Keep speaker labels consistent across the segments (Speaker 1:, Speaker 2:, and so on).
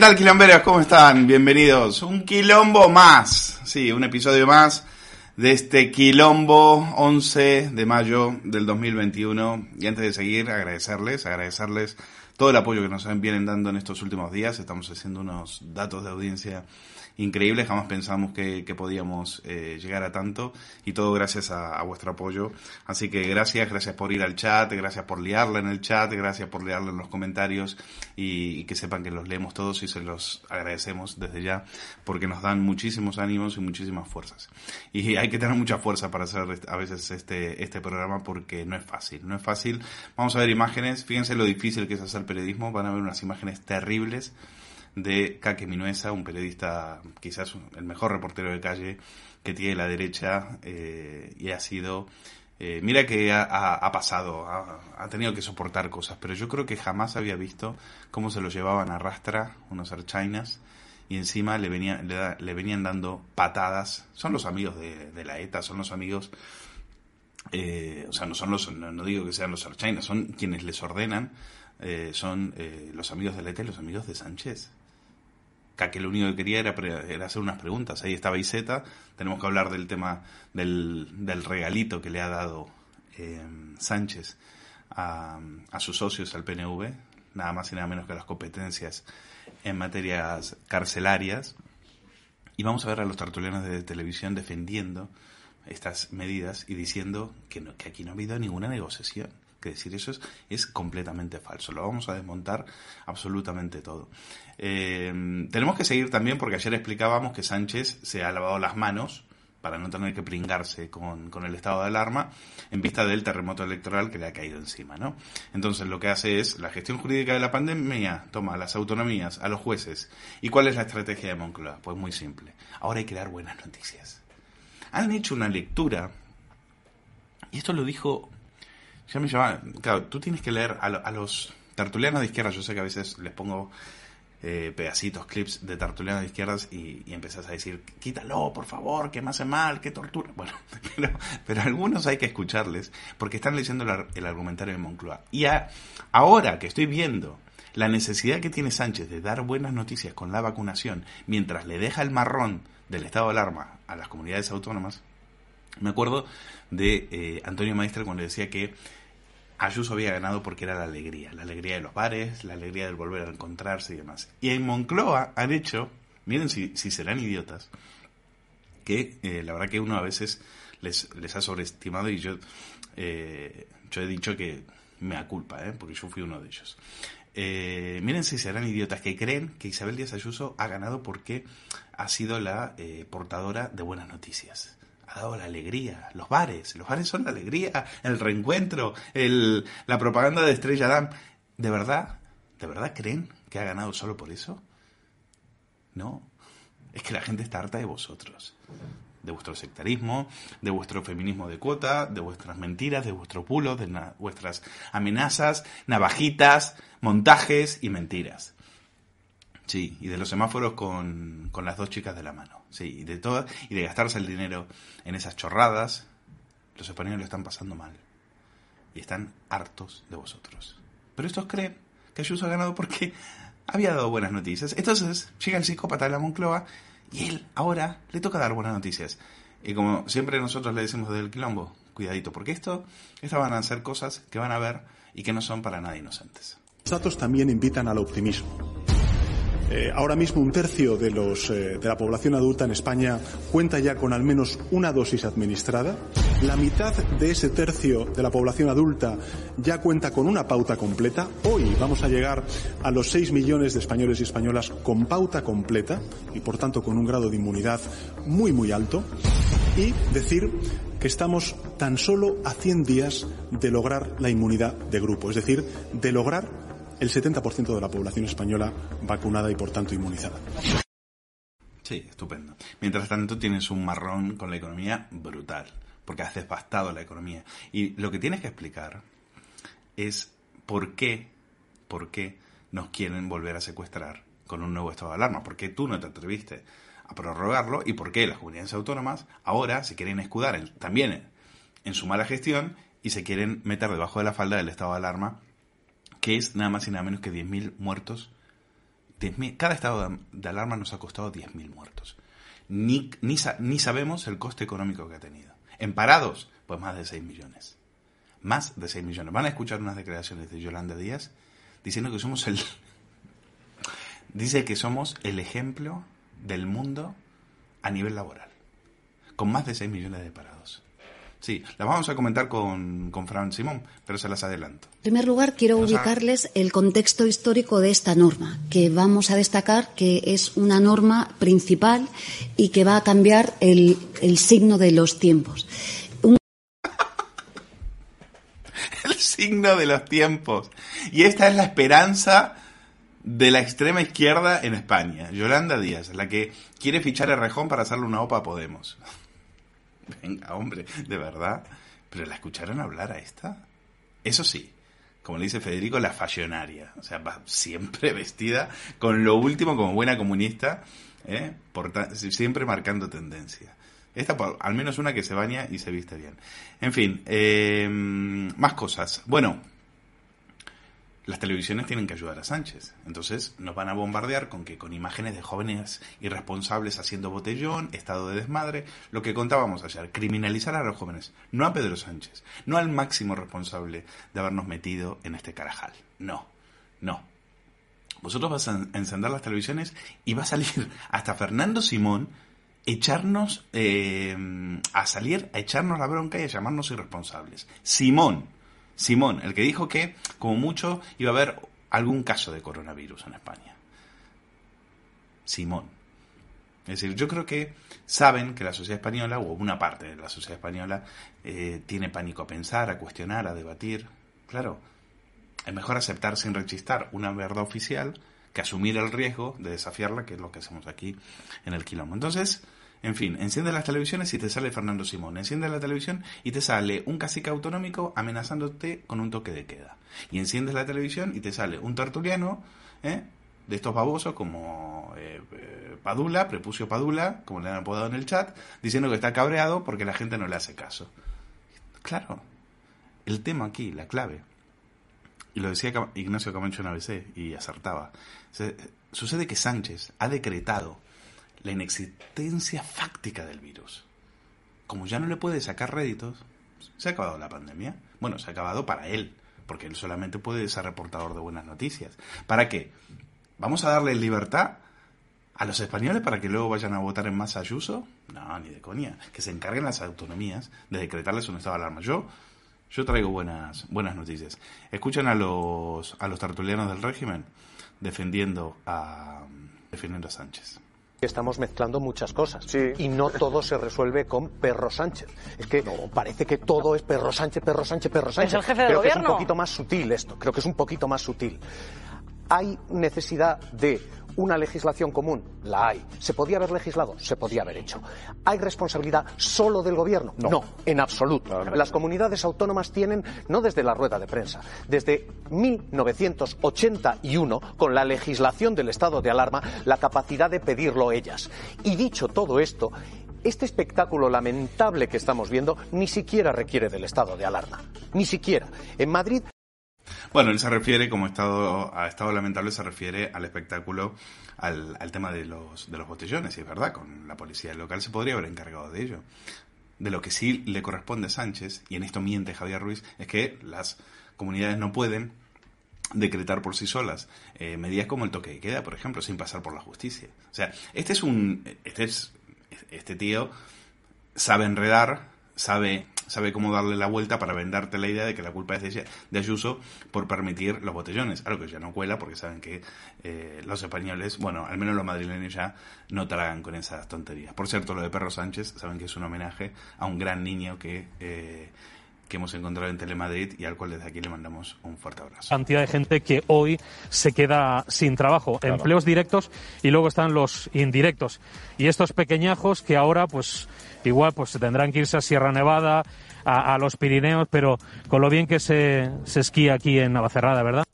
Speaker 1: ¿Qué tal, quilomberos? ¿Cómo están? Bienvenidos. Un quilombo más. Sí, un episodio más de este quilombo 11 de mayo del 2021. Y antes de seguir, agradecerles, agradecerles todo el apoyo que nos vienen dando en estos últimos días. Estamos haciendo unos datos de audiencia increíble, jamás pensamos que, podíamos eh, llegar a tanto y todo gracias a, vuestro apoyo. Así que gracias, gracias por ir al chat, gracias por liarla en el chat, gracias por liarla en los comentarios y, que sepan que los leemos todos y se los agradecemos desde ya porque nos dan muchísimos ánimos y muchísimas fuerzas. Y hay que tener mucha fuerza para hacer a veces este, este programa porque no es fácil, no es fácil. Vamos a ver imágenes, fíjense lo difícil que es hacer periodismo, van a ver unas imágenes terribles de Kake Minuesa, un periodista, quizás el mejor reportero de calle que tiene la derecha eh, y ha sido... Eh, mira que ha, pasado, ha, tenido que soportar cosas, pero yo creo que jamás había visto cómo se lo llevaban a rastra unos archainas y encima le, venía, le, venían dando patadas. Son los amigos de, la ETA, son los amigos, eh, o sea, no son los, no, digo que sean los archainas, son quienes les ordenan, son los amigos de la ETA y los amigos de Sánchez que lo único que quería era, era, hacer unas preguntas. Ahí estaba Iseta, tenemos que hablar del tema del, del regalito que le ha dado eh, Sánchez a, a, sus socios al PNV, nada más y nada menos que las competencias en materias carcelarias. Y vamos a ver a los tertulianos de televisión defendiendo estas medidas y diciendo que, que aquí no ha habido ninguna negociación que decir eso es, es completamente falso. Lo vamos a desmontar absolutamente todo. Eh, tenemos que seguir también porque ayer explicábamos que Sánchez se ha lavado las manos para no tener que pringarse con, con, el estado de alarma en vista del terremoto electoral que le ha caído encima, ¿no? Entonces lo que hace es la gestión jurídica de la pandemia, toma a las autonomías, a los jueces. ¿Y cuál es la estrategia de Moncloa? Pues muy simple. Ahora hay que dar buenas noticias. Han hecho una lectura, y esto lo dijo ya me llama. Claro, tú tienes que leer a, los tertulianos de izquierda. Yo sé que a veces les pongo eh, pedacitos, clips de tertulianos de izquierdas y, y, empezás a decir, quítalo, por favor, que me hace mal, que tortura. Bueno, pero, pero algunos hay que escucharles porque están leyendo el, argumentario de Moncloa. Y ahora que estoy viendo la necesidad que tiene Sánchez de dar buenas noticias con la vacunación mientras le deja el marrón del estado de alarma a las comunidades autónomas, me acuerdo de eh, Antonio Maestre cuando decía que Ayuso había ganado porque era la alegría, la alegría de los bares, la alegría del volver a encontrarse y demás. Y en Moncloa han hecho, miren si, serán idiotas, que eh, la verdad que uno a veces les, ha sobreestimado y yo, eh, yo he dicho que me da culpa, ¿eh? porque yo fui uno de ellos. Eh, miren si serán idiotas que creen que Isabel Díaz Ayuso ha ganado porque ha sido la portadora de buenas noticias ha dado la alegría. Los bares, los bares son la alegría, el reencuentro, el, la propaganda de Estrella Damm. ¿De verdad? ¿De verdad creen que ha ganado solo por eso? No. Es que la gente está harta de vosotros. De vuestro sectarismo, de vuestro feminismo de cuota, de vuestras mentiras, de vuestro pulo, de vuestras amenazas, navajitas, montajes y mentiras. Sí, y de los semáforos con, con las dos chicas de la mano. Sí, y de todas, y de gastarse el dinero en esas chorradas, los españoles lo están pasando mal. Y están hartos de vosotros. Pero estos creen que Ayuso ha ganado porque había dado buenas noticias. Entonces llega el psicópata de la Moncloa y él ahora le toca dar buenas noticias. Y como siempre nosotros le decimos desde el quilombo, cuidadito, porque esto, estas van a ser cosas que van a ver y que no son para nada inocentes.
Speaker 2: Los datos también invitan al optimismo. Eh, ahora mismo un tercio de, los, eh, de la población adulta en España cuenta ya con al menos una dosis administrada. La mitad de ese tercio de la población adulta ya cuenta con una pauta completa. Hoy vamos a llegar a los 6 millones de españoles y españolas con pauta completa y por tanto con un grado de inmunidad muy muy alto. Y decir que estamos tan solo a 100 días de lograr la inmunidad de grupo, es decir, de lograr el 70% de la población española vacunada y por tanto inmunizada.
Speaker 1: Sí, estupendo. Mientras tanto tienes un marrón con la economía brutal, porque has devastado la economía. Y lo que tienes que explicar es por qué, por qué nos quieren volver a secuestrar con un nuevo estado de alarma, por qué tú no te atreviste a prorrogarlo y por qué las comunidades autónomas ahora se quieren escudar también en su mala gestión y se quieren meter debajo de la falda del estado de alarma que es nada más y nada menos que 10.000 muertos cada estado de alarma nos ha costado 10.000 muertos. Ni, ni, ni sabemos el coste económico que ha tenido. En parados, pues más de 6 millones. Más de 6 millones. Van a escuchar unas declaraciones de Yolanda Díaz diciendo que somos el... Dice que somos el ejemplo del mundo a nivel laboral. Con más de 6 millones de parados. Sí, las vamos a comentar con, con Fran Simón, pero se las adelanto.
Speaker 3: En primer lugar, quiero ubicarles el contexto histórico de esta norma, que vamos a destacar que es una norma principal y que va a cambiar el, el signo de los tiempos.
Speaker 1: el signo de los tiempos. Y esta es la esperanza de la extrema izquierda en España, Yolanda Díaz, la que quiere fichar a Rejón para hacerle una OPA a Podemos. Venga, hombre, de verdad. ¿Pero la escucharon hablar a esta? Eso sí, como le dice Federico, la fashionaria. O sea, va siempre vestida con lo último como buena comunista, ¿eh? siempre marcando tendencia. Esta, al menos una que se baña y se viste bien. En fin, eh, más cosas. Bueno, las televisiones tienen que ayudar a Sánchez. Entonces nos van a bombardear con que con imágenes de jóvenes irresponsables haciendo botellón, estado de desmadre, lo que contábamos ayer, criminalizar a los jóvenes, no a Pedro Sánchez, no al máximo responsable de habernos metido en este carajal. No, no. Vosotros vas a encender las televisiones y va a salir hasta Fernando Simón echarnos eh, a salir a echarnos la bronca y a llamarnos irresponsables. Simón Simón, el que dijo que, como mucho, iba a haber algún caso de coronavirus en España. Simón. Es decir, yo creo que saben que la sociedad española, o una parte de la sociedad española, eh, tiene pánico a pensar, a cuestionar, a debatir. Claro, es mejor aceptar sin rechistar una verdad oficial que asumir el riesgo de desafiarla, que es lo que hacemos aquí en el quilombo. Entonces, en fin, enciende las televisiones y te sale Fernando Simón. Enciende la televisión y te sale un cacique autonómico amenazándote con un toque de queda. Y enciendes la televisión y te sale un tertuliano ¿eh? de estos babosos como eh, eh, Padula, Prepucio Padula, como le han apodado en el chat, diciendo que está cabreado porque la gente no le hace caso. Claro, el tema aquí, la clave, y lo decía Ignacio Camacho en ABC y acertaba, sucede que Sánchez ha decretado la inexistencia fáctica del virus. Como ya no le puede sacar réditos, se ha acabado la pandemia. Bueno, se ha acabado para él, porque él solamente puede ser reportador de buenas noticias. ¿Para qué? ¿Vamos a darle libertad a los españoles para que luego vayan a votar en masa Ayuso? No, ni de coña. Que se encarguen las autonomías de decretarles un estado de alarma. Yo, yo traigo buenas, buenas noticias. Escuchen a los, a los tertulianos del régimen defendiendo a, defendiendo a Sánchez
Speaker 4: estamos mezclando muchas cosas y no todo se resuelve con Perro Sánchez. Es que parece que todo es Perro Sánchez, Perro Sánchez, Perro Sánchez.
Speaker 5: Es el jefe del
Speaker 4: creo
Speaker 5: que
Speaker 4: es un poquito más sutil esto, creo que es un poquito más sutil. Hay necesidad de una legislación común, la hay. ¿Se podía haber legislado? Se podía haber hecho. ¿Hay responsabilidad solo del gobierno? No, en absoluto. Las comunidades autónomas tienen, no desde la rueda de prensa, desde 1981, con la legislación del estado de alarma, la capacidad de pedirlo ellas. Y dicho todo esto, este espectáculo lamentable que estamos viendo ni siquiera requiere del estado de alarma. Ni siquiera. En Madrid
Speaker 1: bueno, él se refiere, como estado, a estado lamentable, se refiere al espectáculo, al, tema de los, de los botellones, y es verdad, con la policía local se podría haber encargado de ello. De lo que sí le corresponde a Sánchez, y en esto miente Javier Ruiz, es que las comunidades no pueden decretar por sí solas eh, medidas como el toque de queda, por ejemplo, sin pasar por la justicia. O sea, este es un, este es, este tío sabe enredar, sabe sabe cómo darle la vuelta para vendarte la idea de que la culpa es de, de Ayuso por permitir los botellones. Algo que ya no cuela porque saben que eh, los españoles, bueno, al menos los madrileños ya no tragan con esas tonterías. Por cierto, lo de Perro Sánchez, saben que es un homenaje a un gran niño que... Eh, que hemos encontrado en Telemadrid y al cual desde aquí le mandamos un fuerte abrazo.
Speaker 6: Cantidad de gente que hoy se queda sin trabajo, empleos directos y luego están los indirectos. Y estos pequeñajos que ahora pues igual pues tendrán que irse a Sierra Nevada, a, los Pirineos, pero con lo bien que se, se esquía aquí en Navacerrada, ¿verdad?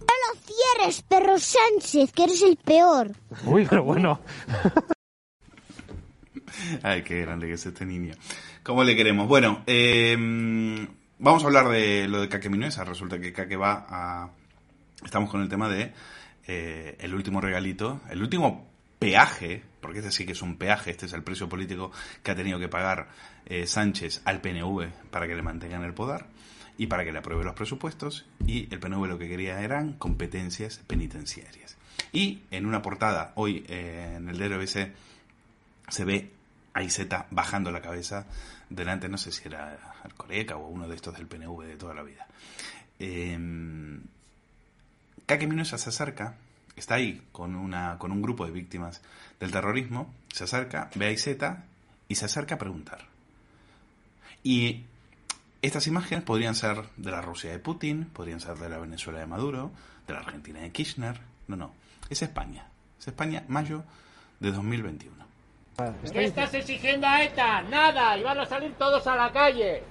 Speaker 7: No lo cierres, perro Sánchez, que eres el peor.
Speaker 6: Uy, pero bueno.
Speaker 1: Ay, qué grande que es este niño. ¿Cómo le queremos? Bueno, em, vamos a hablar de lo de Caque Minuesa. Resulta que Caque va a... Estamos con el tema de eh, el último regalito, el último peaje, porque este sí que es un peaje, este es el precio político que ha tenido que pagar eh, Sánchez al PNV para que le mantengan el poder y para que le apruebe los presupuestos, y el PNV lo que quería eran competencias penitenciarias. Y en una portada, hoy eh, en el DRBC, se ve a Iseta bajando la cabeza delante, no sé si era Alcoreca o uno de estos del PNV de toda la vida. Eh, se acerca, está ahí con, una, con un grupo de víctimas del terrorismo, se acerca, ve a Iseta y se acerca a preguntar. Y estas imágenes podrían ser de la Rusia de Putin, podrían ser de la Venezuela de Maduro, de la Argentina de Kirchner. No, no, es España. Es España, mayo de 2021.
Speaker 5: ¿Qué estás exigiendo a ETA? Nada, y van a salir todos a la calle.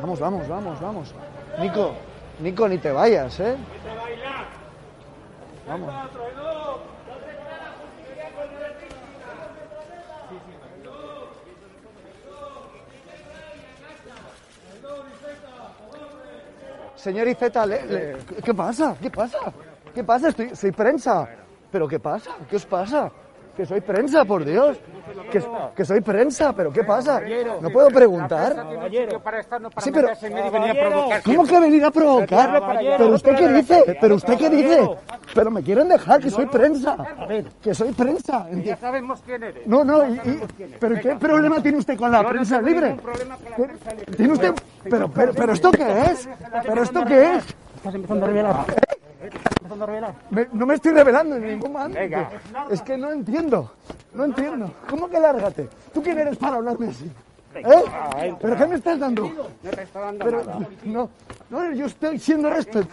Speaker 8: Vamos, vamos, vamos, vamos. Nico, Nico, ni te vayas, ¿eh? Vamos. Señor Iceta, ¿qué pasa? ¿Qué pasa? ¿Qué pasa? Estoy, soy prensa. ¿Pero qué pasa? ¿Qué os pasa? Que soy prensa, por Dios. Que, que soy prensa, pero ¿qué pasa? ¿No puedo preguntar? Sí, pero... ¿Cómo que venir a provocar? ¿Pero usted qué dice? ¿Pero usted qué dice? Pero me quieren dejar, que soy prensa. Que soy prensa.
Speaker 5: Ya sabemos quién eres.
Speaker 8: No, no, ¿pero qué problema tiene usted con la prensa libre? ¿Tiene usted... Pero, pero, pero ¿esto qué es? ¿Pero esto qué es?
Speaker 5: Estás empezando a revelar
Speaker 8: no me estoy revelando en ningún momento. Es que no entiendo. No entiendo. ¿Cómo que lárgate? ¿Tú quién eres para hablarme así? ¿Eh? ¿Pero qué me estás dando?
Speaker 5: No te estoy dando nada.
Speaker 8: No, no, yo estoy siendo respeto.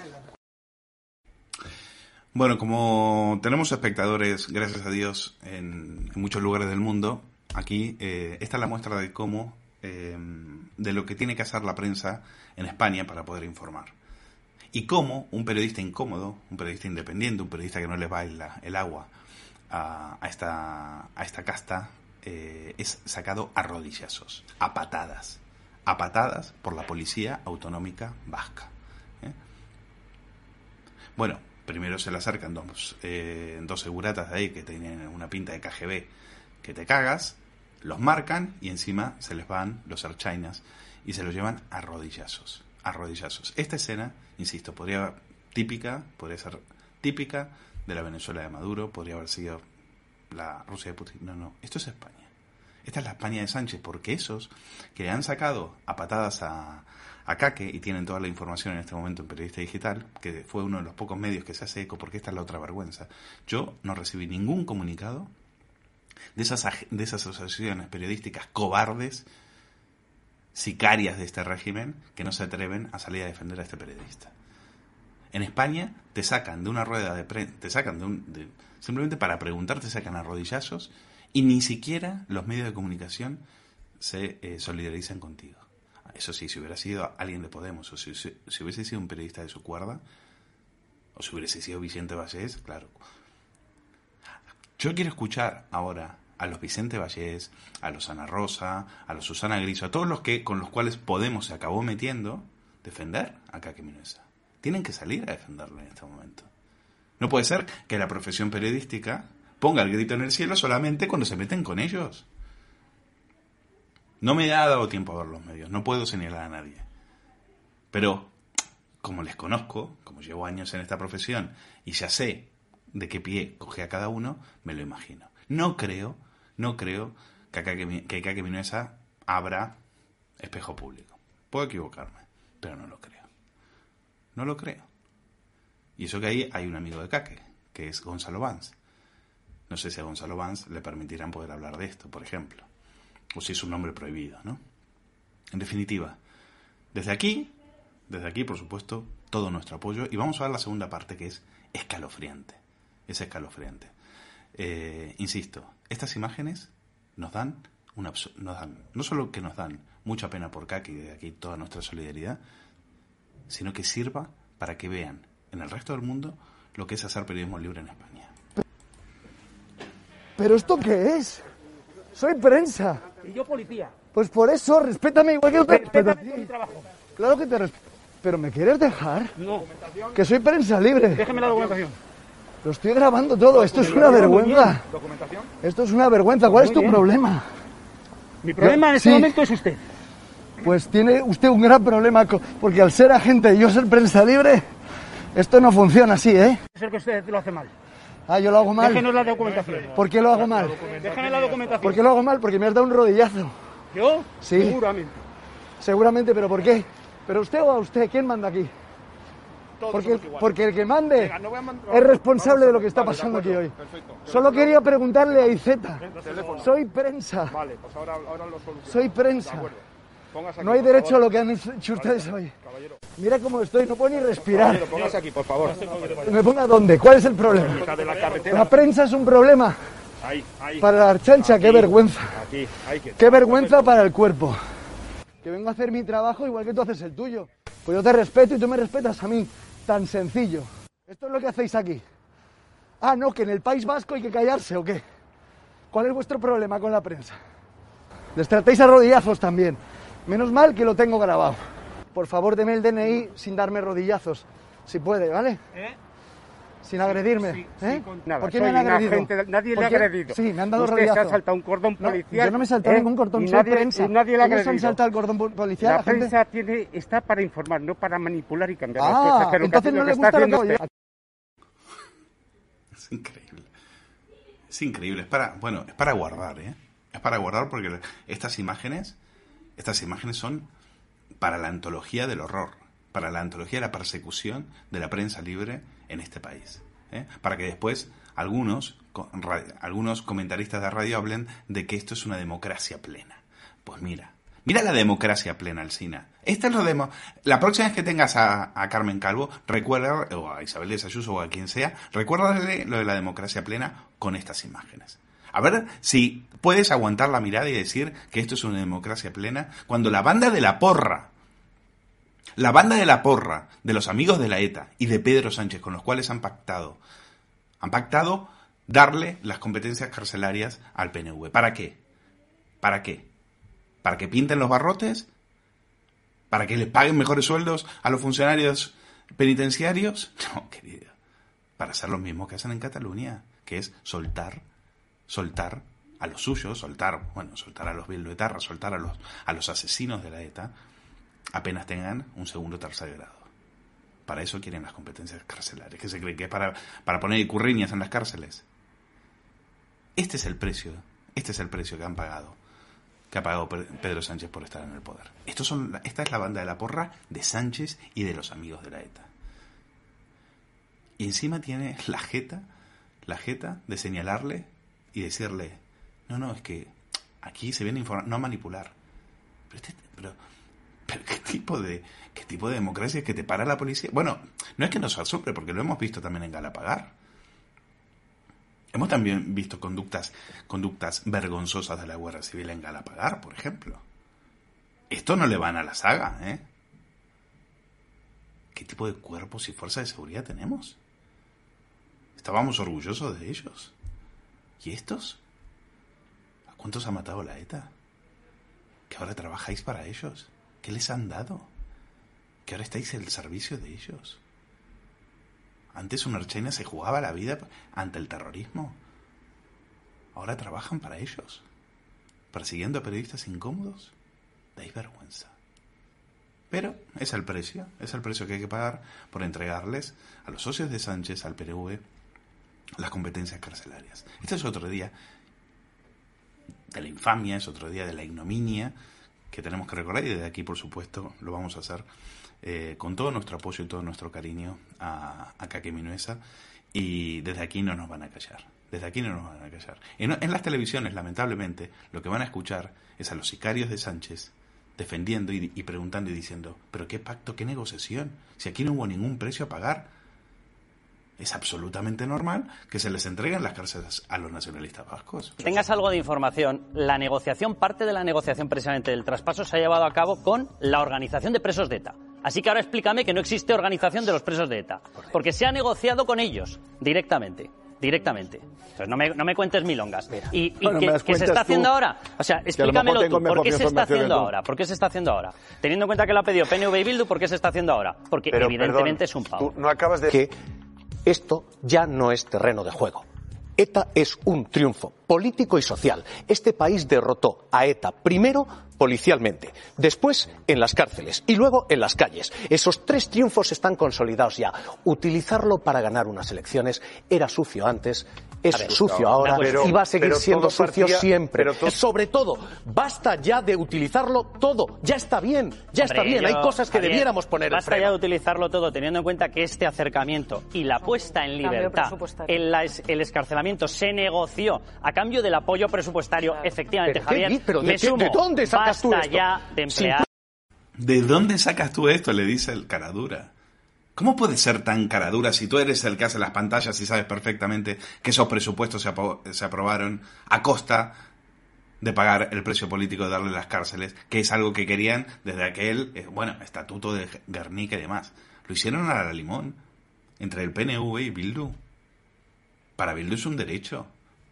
Speaker 1: Bueno, como tenemos espectadores, gracias a Dios, en, muchos lugares del mundo, aquí eh, esta es la muestra de cómo, eh, de lo que tiene que hacer la prensa en España para poder informar y cómo un periodista incómodo, un periodista independiente, un periodista que no le baila el agua a, esta, a esta casta, eh, es sacado a rodillazos, a patadas, a patadas por la Policía Autonómica Vasca. ¿eh? Bueno, primero se le acercan dos, eh, dos seguratas de ahí que tienen una pinta de KGB que te cagas, los marcan y encima se les van los archainas y se los llevan a rodillazos a rodillazos. Esta escena, insisto, podría típica, podría ser típica de la Venezuela de Maduro, podría haber sido la Rusia de Putin. No, no, esto es España. Esta es la España de Sánchez, porque esos que han sacado a patadas a, a Caque y tienen toda la información en este momento en Periodista Digital, que fue uno de los pocos medios que se hace eco, porque esta es la otra vergüenza. Yo no recibí ningún comunicado de esas, de esas asociaciones periodísticas cobardes sicarias de este régimen que no se atreven a salir a defender a este periodista. En España te sacan de una rueda de prensa, te sacan de un... simplemente para preguntar te sacan a rodillazos y ni siquiera los medios de comunicación se eh, solidarizan contigo. Eso sí, si hubiera sido alguien de Podemos o si, si, hubiese sido un periodista de su cuerda, o si hubiese sido Vicente Vallés, claro. Yo quiero escuchar ahora a los Vicente Vallés, a los Ana Rosa, a los Susana Griso, a todos los que con los cuales Podemos se acabó metiendo, defender a Caque Tienen que salir a defenderlo en este momento. No puede ser que la profesión periodística ponga el grito en el cielo solamente cuando se meten con ellos. No me ha dado tiempo a ver los medios, no puedo señalar a nadie. Pero, como les conozco, como llevo años en esta profesión y ya sé de qué pie coge a cada uno, me lo imagino. No creo no creo que Kake Minuesa abra espejo público. Puedo equivocarme, pero no lo creo. No lo creo. Y eso que ahí hay un amigo de Kake, que es Gonzalo Vance. No sé si a Gonzalo Vance le permitirán poder hablar de esto, por ejemplo. O si es un nombre prohibido, ¿no? En definitiva, desde aquí, desde aquí, por supuesto, todo nuestro apoyo. Y vamos a ver la segunda parte que es escalofriante. Es escalofriante. Eh, insisto, estas imágenes nos dan, una, nos dan, no solo que nos dan mucha pena por Kaki de aquí toda nuestra solidaridad, sino que sirva para que vean en el resto del mundo lo que es hacer periodismo libre en España.
Speaker 8: ¿Pero esto qué es? Soy prensa.
Speaker 5: Y yo policía.
Speaker 8: Pues por eso, respétame igual que...
Speaker 5: Respétame mi trabajo.
Speaker 8: Claro que te respeto. ¿Pero me quieres dejar?
Speaker 5: No.
Speaker 8: Que soy prensa libre.
Speaker 5: Déjeme la documentación.
Speaker 8: Lo estoy grabando todo. Esto es una vergüenza.
Speaker 5: ¿Documentación?
Speaker 8: Esto es una vergüenza. ¿Cuál es tu problema?
Speaker 5: Mi problema en este momento es usted.
Speaker 8: Pues tiene usted un gran problema, porque al ser agente y yo ser prensa libre, esto no funciona así, ¿eh?
Speaker 5: Es el que usted lo hace mal.
Speaker 8: Ah, yo lo hago mal.
Speaker 5: Déjenos la documentación.
Speaker 8: ¿Por qué lo hago mal?
Speaker 5: Déjeme la documentación.
Speaker 8: ¿Por qué lo hago mal? Porque me has dado un rodillazo.
Speaker 5: ¿Yo?
Speaker 8: Sí.
Speaker 5: Seguramente.
Speaker 8: Seguramente, pero ¿por qué? ¿Pero usted o a usted? ¿Quién manda aquí?
Speaker 5: Todos
Speaker 8: Porque,
Speaker 5: somos iguales.
Speaker 8: porque el que mande
Speaker 5: Venga, no voy a mandar-
Speaker 8: es responsable de lo que está
Speaker 5: Vale,
Speaker 8: pasando aquí hoy.
Speaker 5: perfecto.
Speaker 8: Solo quería preguntarle a Izeta. Soy prensa.
Speaker 5: Vale, pues ahora, ahora lo soluciono.
Speaker 8: Soy prensa.
Speaker 5: Aquí,
Speaker 8: No hay derecho a lo que han hecho ustedes hoy.
Speaker 5: Caballero,
Speaker 8: Mira cómo estoy, no puedo ni respirar.
Speaker 5: póngase aquí, por favor.
Speaker 8: ¿Me ponga dónde? ¿Cuál es el problema?
Speaker 5: De la carretera.
Speaker 8: La prensa es un problema.
Speaker 5: Ahí, ahí.
Speaker 8: Para la archancha, qué vergüenza.
Speaker 5: Aquí, ahí que.
Speaker 8: Qué vergüenza para el cuerpo. Que vengo a hacer mi trabajo igual que tú haces el tuyo. Pues yo te respeto y tú me respetas a mí. Tan sencillo. Esto es lo que hacéis aquí. Ah, no, que en el País Vasco hay que callarse o qué. ¿Cuál es vuestro problema con la prensa? Les tratéis a rodillazos también. Menos mal que lo tengo grabado. Por favor, deme el DNI sin darme rodillazos. Si puede, ¿vale?
Speaker 5: ¿Eh?
Speaker 8: Sin agredirme.
Speaker 5: Sí,
Speaker 8: ¿eh?
Speaker 5: sí, nada,
Speaker 8: ¿Por qué me han agredido?
Speaker 5: agente de- nadie
Speaker 8: ¿Por
Speaker 5: le ha agredido.
Speaker 8: Sí, me han dado
Speaker 5: Usted
Speaker 8: rodillazo.
Speaker 5: se ha saltado un cordón
Speaker 8: No,
Speaker 5: policial.
Speaker 8: yo no me he saltado
Speaker 5: ¿eh?
Speaker 8: ningún cordón,
Speaker 5: Y
Speaker 8: soy
Speaker 5: nadie,
Speaker 8: prensa.
Speaker 5: y nadie le ha
Speaker 8: ¿Cómo se han
Speaker 5: agredido.
Speaker 8: saltado el cordón pol- policial?
Speaker 5: La
Speaker 8: gente?
Speaker 5: prensa tiene, está para informar, no para manipular y cambiar las cosas.
Speaker 8: Ah,
Speaker 5: que
Speaker 8: entonces no
Speaker 5: lo
Speaker 8: le gusta lo que.
Speaker 1: Es increíble. Es increíble. Es para, bueno, es para guardar, ¿eh? Es para guardar porque estas imágenes, estas imágenes son para la antología del horror, para la antología de la persecución de la prensa libre en este país. ¿eh? Para que después algunos, algunos comentaristas de radio hablen de que esto es una democracia plena. Pues mira, mira la democracia plena, Alcina. Esta es. La próxima vez que tengas a, a Carmen Calvo, recuerda, o a Isabel de Sayuso o a quien sea, recuérdale lo de la democracia plena con estas imágenes. A ver si puedes aguantar la mirada y decir que esto es una democracia plena cuando la banda de la porra, la banda de la porra, de los amigos de la ETA y de Pedro Sánchez con los cuales han pactado, han pactado darle las competencias carcelarias al PNV. ¿Para qué? ¿Para qué? ¿Para que pinten los barrotes? ¿Para que les paguen mejores sueldos a los funcionarios penitenciarios? No, querido. Para hacer lo mismo que hacen en Cataluña, que es soltar, soltar a los suyos, soltar, bueno, soltar a los bilduetarras, soltar a los, a los asesinos de la ETA, apenas tengan un segundo o tercer grado. Para eso quieren las competencias carcelarias, que se creen que es para, para poner curriñas en las cárceles. Este es el precio, este es el precio que han pagado, que ha pagado Pe- Pedro Sánchez por estar en el poder. Estos son, esta es la banda de la porra de Sánchez y de los amigos de la ETA. Y encima tiene la jeta, la jeta de señalarle y decirle, no, no, es que aquí se viene a informar, no manipular. Pero, este- pero, pero ¿qué tipo de qué tipo de democracia es que te para la policía? Bueno, no es que nos asombre, porque lo hemos visto también en Galapagar. Hemos también visto conductas, conductas vergonzosas de la Guardia Civil en Galapagar, por ejemplo. Esto no le van a la saga, ¿eh? ¿Qué tipo de cuerpos y fuerzas de seguridad tenemos? Estábamos orgullosos de ellos. ¿Y estos? ¿A cuántos ha matado la ETA? ¿Que ahora trabajáis para ellos? ¿Qué les han dado? ¿Que ahora estáis al servicio de ellos? Antes una archena se jugaba la vida ante el terrorismo. Ahora trabajan para ellos. Persiguiendo a periodistas incómodos. Dais vergüenza. Pero es el precio, es el precio que hay que pagar por entregarles a los socios de Sánchez, al PRV, las competencias carcelarias. Este es otro día de la infamia, es otro día de la ignominia que tenemos que recordar y desde aquí, por supuesto, lo vamos a hacer eh, con todo nuestro apoyo y todo nuestro cariño a, a Kake Minuesa y desde aquí no nos van a callar. Desde aquí no nos van a callar. En, las televisiones, lamentablemente, lo que van a escuchar es a los sicarios de Sánchez defendiendo y preguntando y diciendo, pero qué pacto, qué negociación, si aquí no hubo ningún precio a pagar. Es absolutamente normal que se les entreguen las cárceles a los nacionalistas vascos.
Speaker 9: Tengas algo de información, la negociación, parte de la negociación precisamente del traspaso se ha llevado a cabo con la organización de presos de ETA. Así que ahora explícame que no existe organización de los presos de ETA, porque se ha negociado con ellos directamente. directamente. Entonces no me, no me cuentes milongas. ¿Y, y qué, qué se está
Speaker 10: tú,
Speaker 9: haciendo ahora? O sea, explícamelo tú. ¿Por qué se está haciendo ahora? ¿Por qué se está haciendo ahora? Teniendo en cuenta que lo ha pedido PNV y Bildu, ¿por qué se está haciendo ahora? Porque
Speaker 4: Pero,
Speaker 9: evidentemente
Speaker 4: perdón,
Speaker 9: es un pavo.
Speaker 4: tú no acabas de... Que esto ya no es terreno de juego. ETA es un triunfo político y social. Este país derrotó a ETA primero policialmente, después en las cárceles y luego en las calles. Esos tres triunfos están consolidados ya. Utilizarlo para ganar unas elecciones era sucio antes, es
Speaker 9: ver,
Speaker 4: sucio
Speaker 9: no,
Speaker 4: ahora
Speaker 9: pero-
Speaker 4: y va a seguir siendo sucio
Speaker 9: partía-
Speaker 4: siempre.
Speaker 9: pero
Speaker 4: Sobre todo, basta ya de utilizarlo todo. Ya está bien, ya está
Speaker 9: Hombre,
Speaker 4: bien. Hay cosas que
Speaker 9: Javier,
Speaker 4: debiéramos poner en
Speaker 9: Basta
Speaker 4: freno.
Speaker 9: ya de utilizarlo todo, teniendo en cuenta que este acercamiento y la puesta en libertad, el, la- el escarcelamiento se negoció a cambio del apoyo presupuestario. Efectivamente,
Speaker 4: ¿Pero qué
Speaker 9: Javier,
Speaker 4: pero de
Speaker 9: me
Speaker 4: qué-
Speaker 9: sumo.
Speaker 4: de dónde sacas tú
Speaker 9: Basta
Speaker 4: esto?
Speaker 9: ya de emplear
Speaker 1: ¿De dónde sacas tú esto? Le dice el caradura. ¿Cómo puede ser tan caradura si tú eres el que hace las pantallas y sabes perfectamente que esos presupuestos se, apro- se aprobaron a costa de pagar el precio político de darle las cárceles, que es algo que querían desde aquel, eh, bueno, estatuto de Guernica y demás. Lo hicieron a la limón, entre el PNV y Bildu. Para Bildu es un derecho,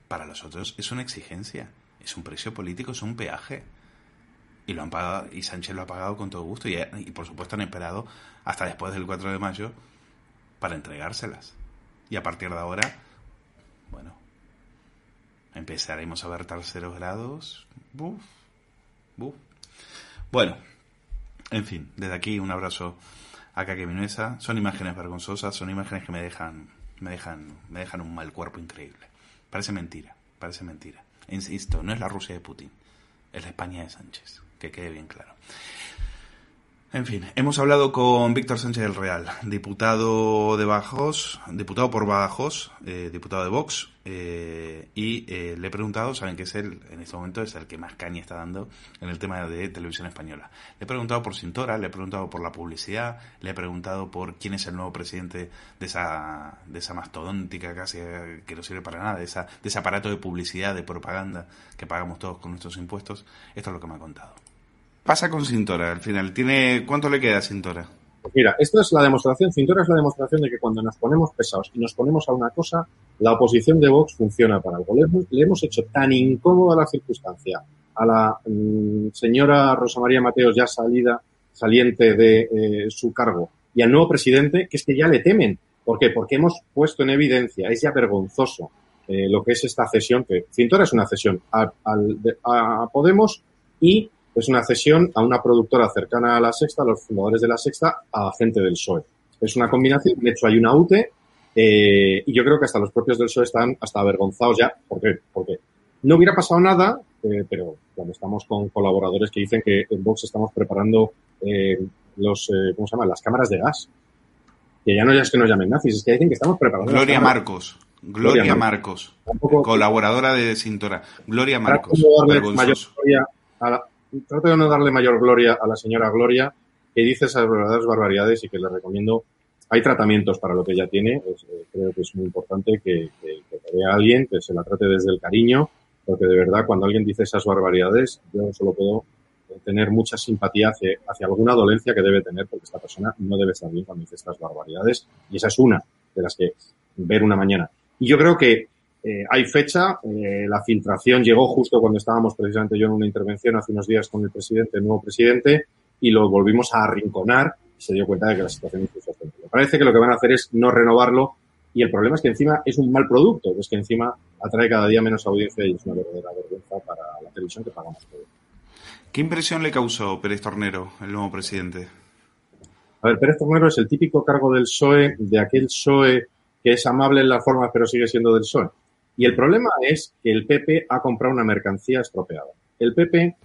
Speaker 1: para los otros es una exigencia, es un precio político, es un peaje y lo han pagado y Sánchez lo ha pagado con todo gusto y, y por supuesto han esperado hasta después del 4 de mayo para entregárselas. Y a partir de ahora bueno empezaremos a ver terceros grados. Buf, buf. bueno en fin desde aquí un abrazo a Kake Minuesa. Son imágenes vergonzosas son imágenes que me dejan me dejan me dejan un mal cuerpo increíble. Parece mentira parece mentira. Insisto no es la Rusia de Putin es la España de Sánchez que quede bien claro. En fin, hemos hablado con Víctor Sánchez del Real, diputado de Bajos, diputado por Badajoz, eh, diputado de Vox, eh, y eh, le he preguntado, saben que es él, en este momento es el que más caña está dando en el tema de televisión española. Le he preguntado por Cintora, le he preguntado por la publicidad, le he preguntado por quién es el nuevo presidente de esa, de esa mastodóntica casi eh, que no sirve para nada, de, esa, de ese aparato de publicidad, de propaganda que pagamos todos con nuestros impuestos. Esto es lo que me ha contado. Pasa con Cintora al final. ¿Tiene cuánto le queda a Cintora?
Speaker 11: Pues mira, esto es la demostración, Cintora es la demostración de que cuando nos ponemos pesados y nos ponemos a una cosa, la oposición de Vox funciona para algo. Le le hemos hecho tan incómoda la circunstancia a la mm, señora Rosa María Mateos ya salida, saliente de eh, su cargo, y al nuevo presidente, que es que ya le temen. ¿Por qué? Porque hemos puesto en evidencia, es ya vergonzoso eh, lo que es esta cesión, que Cintora es una cesión a, a Podemos y es una cesión a una productora cercana a la Sexta, a los fundadores de la Sexta, a gente del PSOE. Es una combinación, de hecho hay una UTE, eh, y yo creo que hasta los propios del PSOE están hasta avergonzados ya. ¿Por qué? Porque no hubiera pasado nada, eh, pero cuando estamos con colaboradores que dicen que en Vox estamos preparando eh, los, ¿cómo se llama? Las cámaras de gas. Que ya no es que nos llamen nazis, es que dicen que estamos preparando.
Speaker 1: Gloria Marcos. Gloria,
Speaker 11: Gloria
Speaker 1: Marcos.
Speaker 11: Tampoco-
Speaker 1: Colaboradora de Cintora. Gloria Marcos.
Speaker 11: Mayor gloria a la- trato de no darle mayor gloria a la señora Gloria, que dice esas verdaderas barbaridades y que le recomiendo. Hay tratamientos para lo que ella tiene. es, eh, creo que es muy importante que, que, que vea alguien, que se la trate desde el cariño, porque de verdad cuando alguien dice esas barbaridades, yo solo puedo tener mucha simpatía hacia, hacia alguna dolencia que debe tener, porque esta persona no debe estar bien cuando dice estas barbaridades. Y esa es una de las que ver una mañana. Y yo creo que eh, hay fecha, eh, la filtración llegó justo cuando estábamos precisamente yo en una intervención hace unos días con el presidente, el nuevo presidente, y lo volvimos a arrinconar y se dio cuenta de que la situación es insostenible. Parece que lo que van a hacer es no renovarlo y el problema es que encima es un mal producto, es que encima atrae cada día menos audiencia y es una verdadera vergüenza para la televisión que pagamos todos.
Speaker 1: ¿Qué impresión le causó Pérez Tornero, el nuevo presidente?
Speaker 11: A ver, Pérez Tornero es el típico cargo del PSOE, de aquel PSOE que es amable en las formas pero sigue siendo del PSOE. Y el problema es que el PP ha comprado una mercancía estropeada. El PP,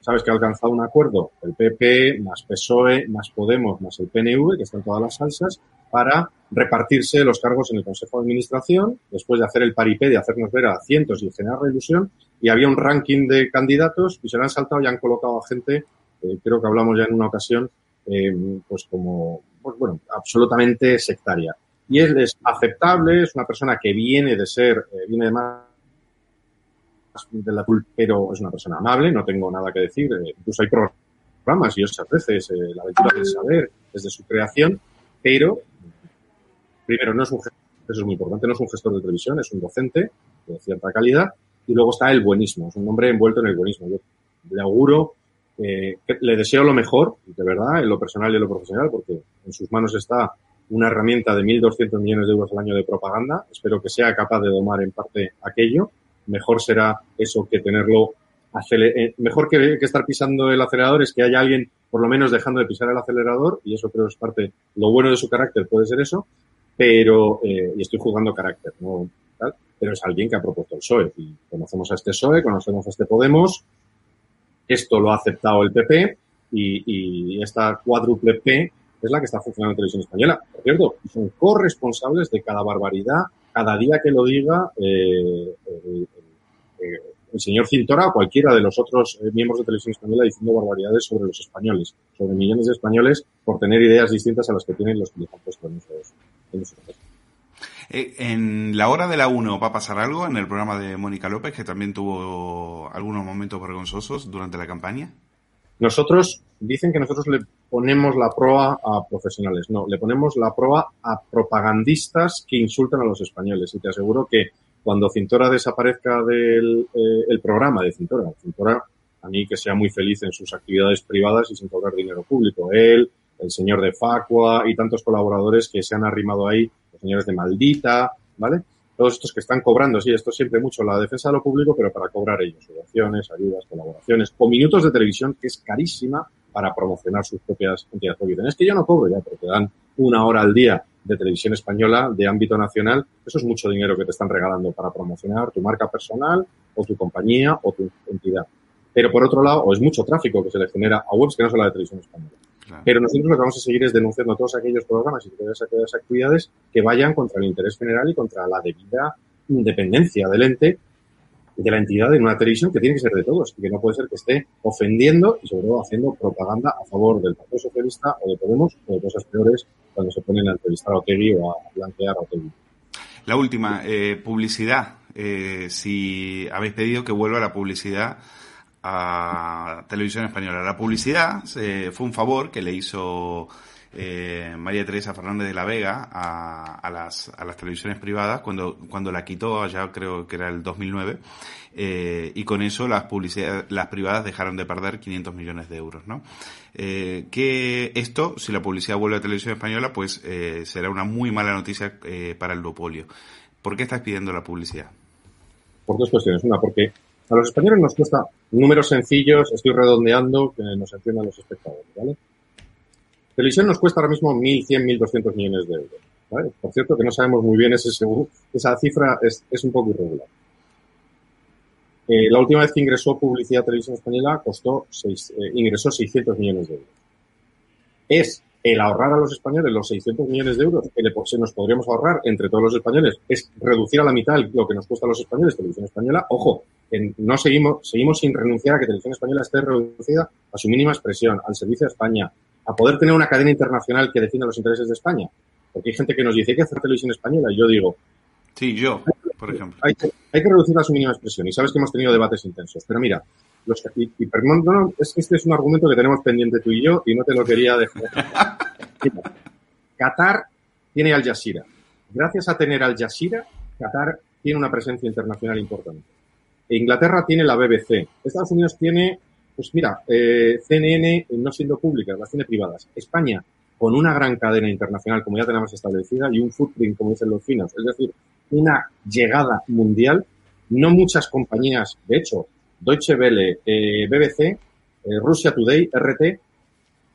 Speaker 11: sabes que ha alcanzado un acuerdo, el PP más PSOE, más Podemos, más el PNV, que están todas las salsas, para repartirse los cargos en el Consejo de Administración, después de hacer el paripé, de hacernos ver a cientos y generar ilusión, y había un ranking de candidatos y se lo han saltado y han colocado a gente, eh, creo que hablamos ya en una ocasión, eh, pues como, pues bueno, absolutamente sectaria. Y es aceptable, es una persona que viene de ser, eh, viene de más de la cul- pero es una persona amable, no tengo nada que decir. eh, incluso hay programas y muchas veces la aventura del saber desde su creación, pero primero no es un Eso es muy importante. No es un gestor de televisión, es un docente de cierta calidad. Y luego está el buenismo. Es un hombre envuelto en el buenismo. Yo le auguro, eh, le deseo lo mejor, de verdad, en lo personal y en lo profesional, porque en sus manos está una herramienta de 1.200 millones de euros al año de propaganda. Espero que sea capaz de domar en parte aquello. Mejor será eso que tenerlo eh, mejor que, estar pisando el acelerador es que haya alguien por lo menos dejando de pisar el acelerador y eso creo es parte, lo bueno de su carácter puede ser eso, pero, eh, y estoy jugando carácter, ¿no? Pero es alguien que ha propuesto el PSOE y conocemos a este PSOE, conocemos a este Podemos, esto lo ha aceptado el PP y, y esta cuádruple P es la que está funcionando en televisión española. Por cierto, son corresponsables de cada barbaridad, cada día que lo diga eh, el señor Cintora o cualquiera de los otros eh, miembros de Televisión Española diciendo barbaridades sobre los españoles, sobre millones de españoles por tener ideas distintas a las que tienen los que les han puesto en esos,
Speaker 1: eh, en la hora de la 1 va a pasar algo en el programa de Mónica López, que también tuvo algunos momentos vergonzosos durante la campaña.
Speaker 11: Nosotros, dicen que nosotros le ponemos la proa a profesionales. No, le ponemos la proa a propagandistas que insultan a los españoles. Y te aseguro que cuando Cintora desaparezca del eh, programa de Cintora, Cintora a mí que sea muy feliz en sus actividades privadas y sin cobrar dinero público. Él, el señor de Facua y tantos colaboradores que se han arrimado ahí, los señores de Maldita, ¿vale? Todos estos que están cobrando, sí, esto siempre mucho la defensa de lo público, pero para cobrar ellos subvenciones, ayudas, colaboraciones, o minutos de televisión, que es carísima para promocionar sus propias entidades. Es que yo no cobro ya, pero te dan una hora al día de televisión española de ámbito nacional, eso es mucho dinero que te están regalando para promocionar tu marca personal o tu compañía o tu entidad. Pero por otro lado, o es mucho tráfico que se le genera a webs que no son la de televisión española. Pero nosotros lo que vamos a seguir es denunciando todos aquellos programas y todas aquellas actividades que vayan contra el interés general y contra la debida independencia del ente de la entidad en una televisión que tiene que ser de todos y que no puede ser que esté ofendiendo y sobre todo haciendo propaganda a favor del Partido Socialista o de Podemos o de cosas peores cuando se ponen a entrevistar a Otegui o a plantear a Otegui.
Speaker 1: La última, eh, publicidad. Eh, si habéis pedido que vuelva la publicidad a Televisión Española. La publicidad eh, fue un favor que le hizo eh, María Teresa Fernández de la Vega a, a, las, a las televisiones privadas cuando, cuando la quitó allá creo que era el 2009 eh, y con eso las publicidad, las privadas dejaron de perder 500 millones de euros, ¿no? Eh, que esto, si la publicidad vuelve a televisión española, pues será una muy mala noticia para el duopolio. ¿Por qué estás pidiendo la publicidad?
Speaker 11: Por dos cuestiones. Una, porque a los españoles nos cuesta números sencillos, estoy redondeando, que nos entiendan los espectadores, ¿vale? Televisión nos cuesta ahora mismo 1.100, 1.200 millones de euros. ¿vale? Por cierto, que no sabemos muy bien ese seguro, esa cifra es, un poco irregular. Eh, la última vez que ingresó publicidad a televisión española costó seis, eh, ingresó 600 millones de euros. Es el ahorrar a los españoles los 600 millones de euros que se nos podríamos ahorrar entre todos los españoles es reducir a la mitad lo que nos cuesta a los españoles televisión española. Ojo, no seguimos, seguimos sin renunciar a que televisión española esté reducida a su mínima expresión, al servicio de España, a poder tener una cadena internacional que defienda los intereses de España. Porque hay gente que nos dice, hay que hacer televisión española, y yo digo...
Speaker 1: Sí, yo, por ejemplo.
Speaker 11: Hay que, hay que reducirla a su mínima expresión, y sabes que hemos tenido debates intensos. Pero mira, los, y, y, perdón, no, es que este es un argumento que tenemos pendiente tú y yo, y no te lo quería dejar. Mira, Qatar tiene Al Jazeera. Gracias a tener Al Jazeera, Qatar tiene una presencia internacional importante. E Inglaterra tiene la BBC. Estados Unidos tiene pues mira, eh, CNN no siendo públicas, las tiene privadas. España, con una gran cadena internacional, como ya tenemos establecida, y un footprint, como dicen los finos, es decir, una llegada mundial, no muchas compañías, de hecho, Deutsche Welle, eh, BBC, eh, Russia Today, RT,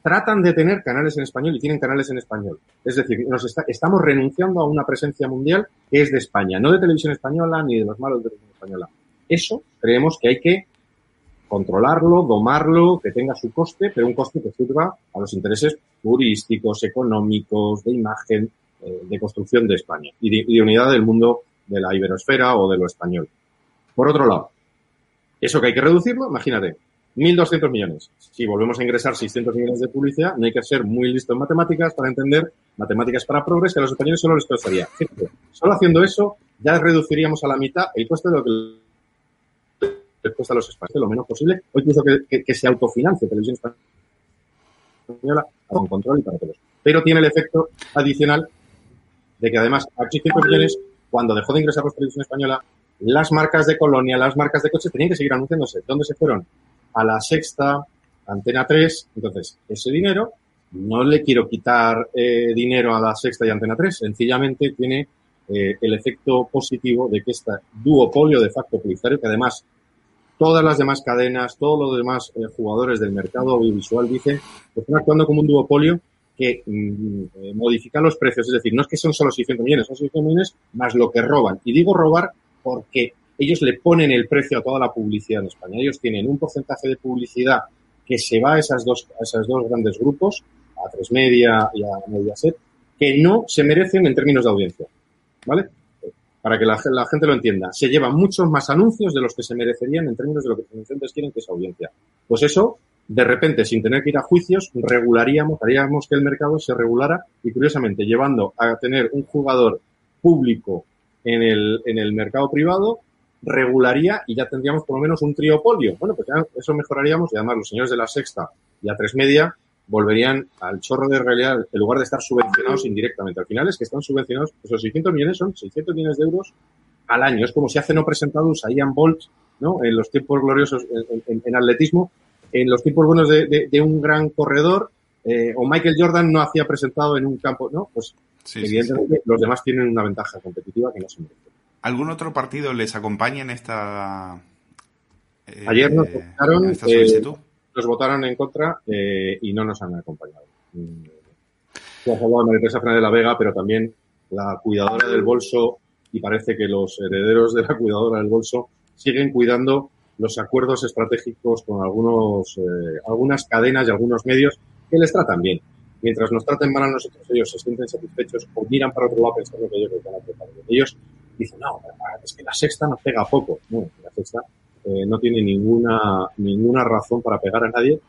Speaker 11: tratan de tener canales en español y tienen canales en español. Es decir, nos está, estamos renunciando a una presencia mundial que es de España, no de televisión española ni de los malos de televisión española. Eso creemos que hay que controlarlo, domarlo, que tenga su coste, pero un coste que sirva a los intereses turísticos, económicos, de imagen, eh, de construcción de España y de, unidad del mundo de la iberosfera o de lo español. Por otro lado, eso que hay que reducirlo, imagínate, 1.200 millones. Si volvemos a ingresar 600 millones de publicidad, no hay que ser muy listo en matemáticas para entender matemáticas para progres que a los españoles solo les costaría. Solo haciendo eso, ya reduciríamos a la mitad el coste de lo que respuesta a los espacios lo menos posible, o incluso que, que, que se autofinancie televisión española con control y para todos. Pero tiene el efecto adicional de que además a 800 millones, cuando dejó de ingresar los televisión española, las marcas de colonia, las marcas de coches tenían que seguir anunciándose. ¿Dónde se fueron? A la sexta, Antena 3. Entonces, ese dinero, no le quiero quitar eh, dinero a la sexta y Antena 3, sencillamente tiene eh, el efecto positivo de que este duopolio de facto publicitario, que además todas las demás cadenas, todos los demás eh, jugadores del mercado audiovisual dicen que están actuando como un duopolio que mm, eh, modifica los precios. Es decir, no es que son solo 600 millones, son 600 millones más lo que roban. Y digo robar porque ellos le ponen el precio a toda la publicidad en España. Ellos tienen un porcentaje de publicidad que se va a, esas dos, a esos dos grandes grupos, a Tres Media y a Mediaset, que no se merecen en términos de audiencia. ¿Vale? Para que la, gente lo entienda. Se llevan muchos más anuncios de los que se merecerían en términos de lo que los anunciantes quieren que es audiencia. Pues eso, de repente, sin tener que ir a juicios, regularíamos, haríamos que el mercado se regulara y, curiosamente, llevando a tener un jugador público en el, en el mercado privado, regularía y ya tendríamos por lo menos un triopolio. Bueno, pues ya eso mejoraríamos y además los señores de la sexta y a tres media volverían al chorro de realidad en lugar de estar subvencionados indirectamente. Al final es que están subvencionados, esos 600 millones son 600 millones de euros al año. Es como si hace no presentado un Ian Bolt, ¿no? En los tiempos gloriosos en, en, en atletismo, en los tiempos buenos de, de, de un gran corredor, eh, o Michael Jordan no hacía presentado en un campo, ¿no? Pues
Speaker 1: Sí,
Speaker 11: evidentemente
Speaker 1: sí, sí.
Speaker 11: los demás tienen una ventaja competitiva que no se merece.
Speaker 1: ¿Algún otro partido les acompaña en esta, eh,
Speaker 11: Ayer nos
Speaker 1: esta
Speaker 11: eh? Nos votaron en contra eh, y no nos han acompañado. Mm, Tú has hablado de María Teresa Fernández de la Vega, pero también la cuidadora del bolso y parece que los herederos de la cuidadora del bolso siguen cuidando los acuerdos estratégicos con algunos, eh, algunas cadenas y algunos medios que les tratan bien. Mientras nos traten mal a nosotros, ellos se sienten satisfechos o miran para otro lado pensando que ellos les van a. Ellos dicen, no, es que la sexta nos pega poco. No, la sexta eh, no tiene ninguna, ninguna razón para pegar a nadie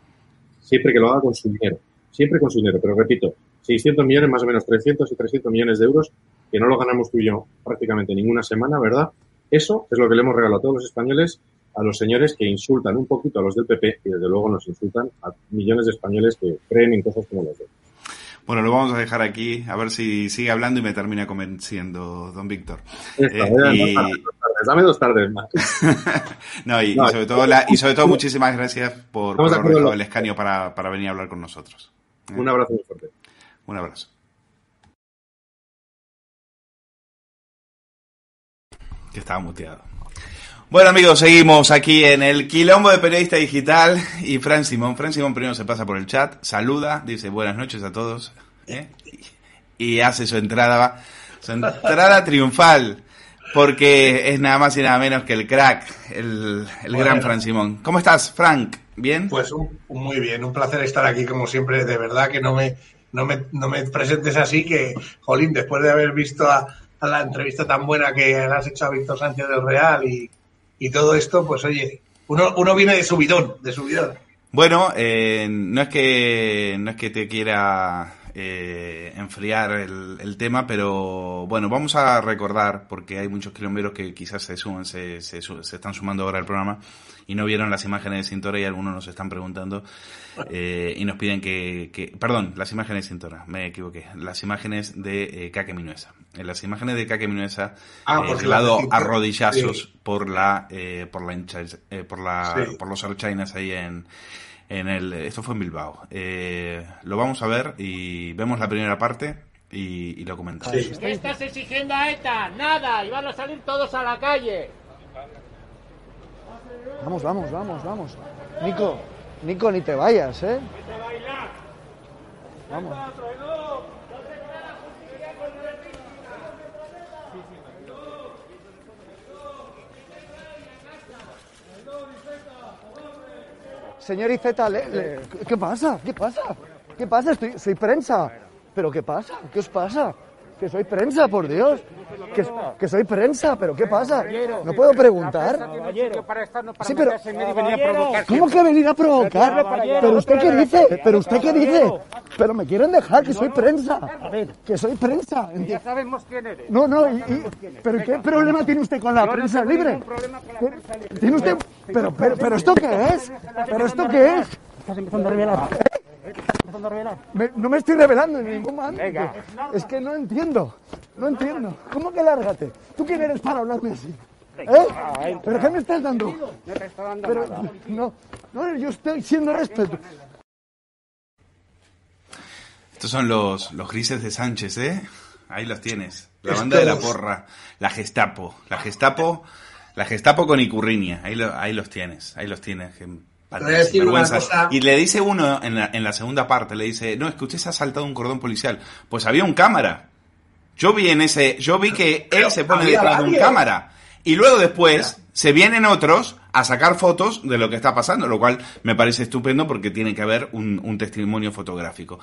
Speaker 11: siempre que lo haga con su dinero. Siempre con su dinero. Pero repito, 600 millones, más o menos 300 y 300 millones de euros, que no lo ganamos tú y yo prácticamente ninguna semana, ¿verdad? Eso es lo que le hemos regalado a todos los españoles a los señores que insultan un poquito a los del PP y desde luego nos insultan a millones de españoles que creen en cosas como las de.
Speaker 1: Bueno, lo vamos a dejar aquí, a ver si sigue hablando y me termina convenciendo, don Víctor. Eh,
Speaker 11: dame
Speaker 1: y-
Speaker 11: dos tardes, dos tardes, dame dos tardes más.
Speaker 1: No, y, sobre todo la- y sobre todo muchísimas gracias por, por haber el escaño para, para venir a hablar con nosotros. ¿eh?
Speaker 11: Un abrazo muy fuerte.
Speaker 1: Un abrazo. Que estaba muteado. Bueno amigos, seguimos aquí en el quilombo de periodista digital y Fran Simón. Fran Simón primero se pasa por el chat, saluda, dice buenas noches a todos ¿eh? y hace su entrada, su entrada triunfal porque es nada más y nada menos que el crack, el, el
Speaker 10: Bueno.
Speaker 1: gran Fran Simón. ¿Cómo estás, Frank? ¿Bien?
Speaker 10: Pues un- un muy bien, un placer estar aquí como siempre. De verdad que no me, no me, no me presentes así que, Jolín, después de haber visto a, a la entrevista tan buena que le has hecho a Víctor Sánchez del Real y, y todo esto, pues oye, uno, uno viene de subidón, de subidón.
Speaker 1: Bueno, eh, no es que no es que te quiera eh, enfriar el, el tema, pero bueno, vamos a recordar porque hay muchos kilómetros que quizás se suman, se, se, se están sumando ahora al programa y no vieron las imágenes de Cintora y algunos nos están preguntando eh, y nos piden que, que, perdón, las imágenes de Cintora, me equivoqué, las imágenes de eh, Kake Minuesa. En las imágenes de Kake Minuesa,
Speaker 10: Ah,
Speaker 1: eh,
Speaker 10: Cintora-
Speaker 1: a rodillazos
Speaker 10: sí.
Speaker 1: por la eh, por la eh, por la
Speaker 10: Sí.
Speaker 1: por los archainas ahí en en el esto fue en Bilbao eh, lo vamos a ver y vemos la primera parte y, y lo comentamos
Speaker 5: ¿Qué estás exigiendo a ETA? Nada, y van a salir todos a la calle.
Speaker 8: Vamos, vamos, vamos, vamos. Nico, Nico, ni te vayas, ¿eh? Vamos. Señor Iceta, le- ¿qué pasa? ¿Qué pasa? ¿Qué pasa? Soy prensa. ¿Pero qué pasa? ¿Qué os pasa? Que soy prensa, por Dios. Que, que soy prensa, ¿pero qué pasa? ¿No puedo preguntar? Sí, pero... ¿Cómo que venir a provocar? ¿Pero usted qué dice? ¿Pero usted qué dice? Pero me quieren dejar, que soy prensa. Que soy prensa.
Speaker 5: Ya sabemos quién eres.
Speaker 8: No, no, y, y- ¿pero qué problema tiene usted con la prensa libre?
Speaker 5: prensa.
Speaker 8: ¿Tiene usted...? Pero, pero, pero, ¿esto qué es? ¿Pero esto qué es?
Speaker 5: Estás empezando a revelar.
Speaker 8: Me- no me estoy revelando en ningún momento. Es que no entiendo. No entiendo. ¿Cómo que lárgate? ¿Tú quién eres para hablarme así? ¿Eh? ¿Pero qué me estás dando?
Speaker 5: No te estoy dando
Speaker 8: Pero,
Speaker 5: nada.
Speaker 8: no, no, yo estoy siendo respeto.
Speaker 1: Estos son los, los grises de Sánchez, ¿eh? Ahí los tienes. La banda de la porra. La Gestapo. La Gestapo. La Gestapo con Icurriña. Ahí, lo- ahí los tienes. Ahí los tienes.
Speaker 10: Decir una cosa.
Speaker 1: Y le dice uno en la, en la segunda parte, le dice, no, es que usted se ha saltado un cordón policial. Pues había un cámara. Yo vi en ese, yo vi que él se pone detrás de un cámara. Y luego después se vienen otros a sacar fotos de lo que está pasando, lo cual me parece estupendo porque tiene que haber un, un testimonio fotográfico.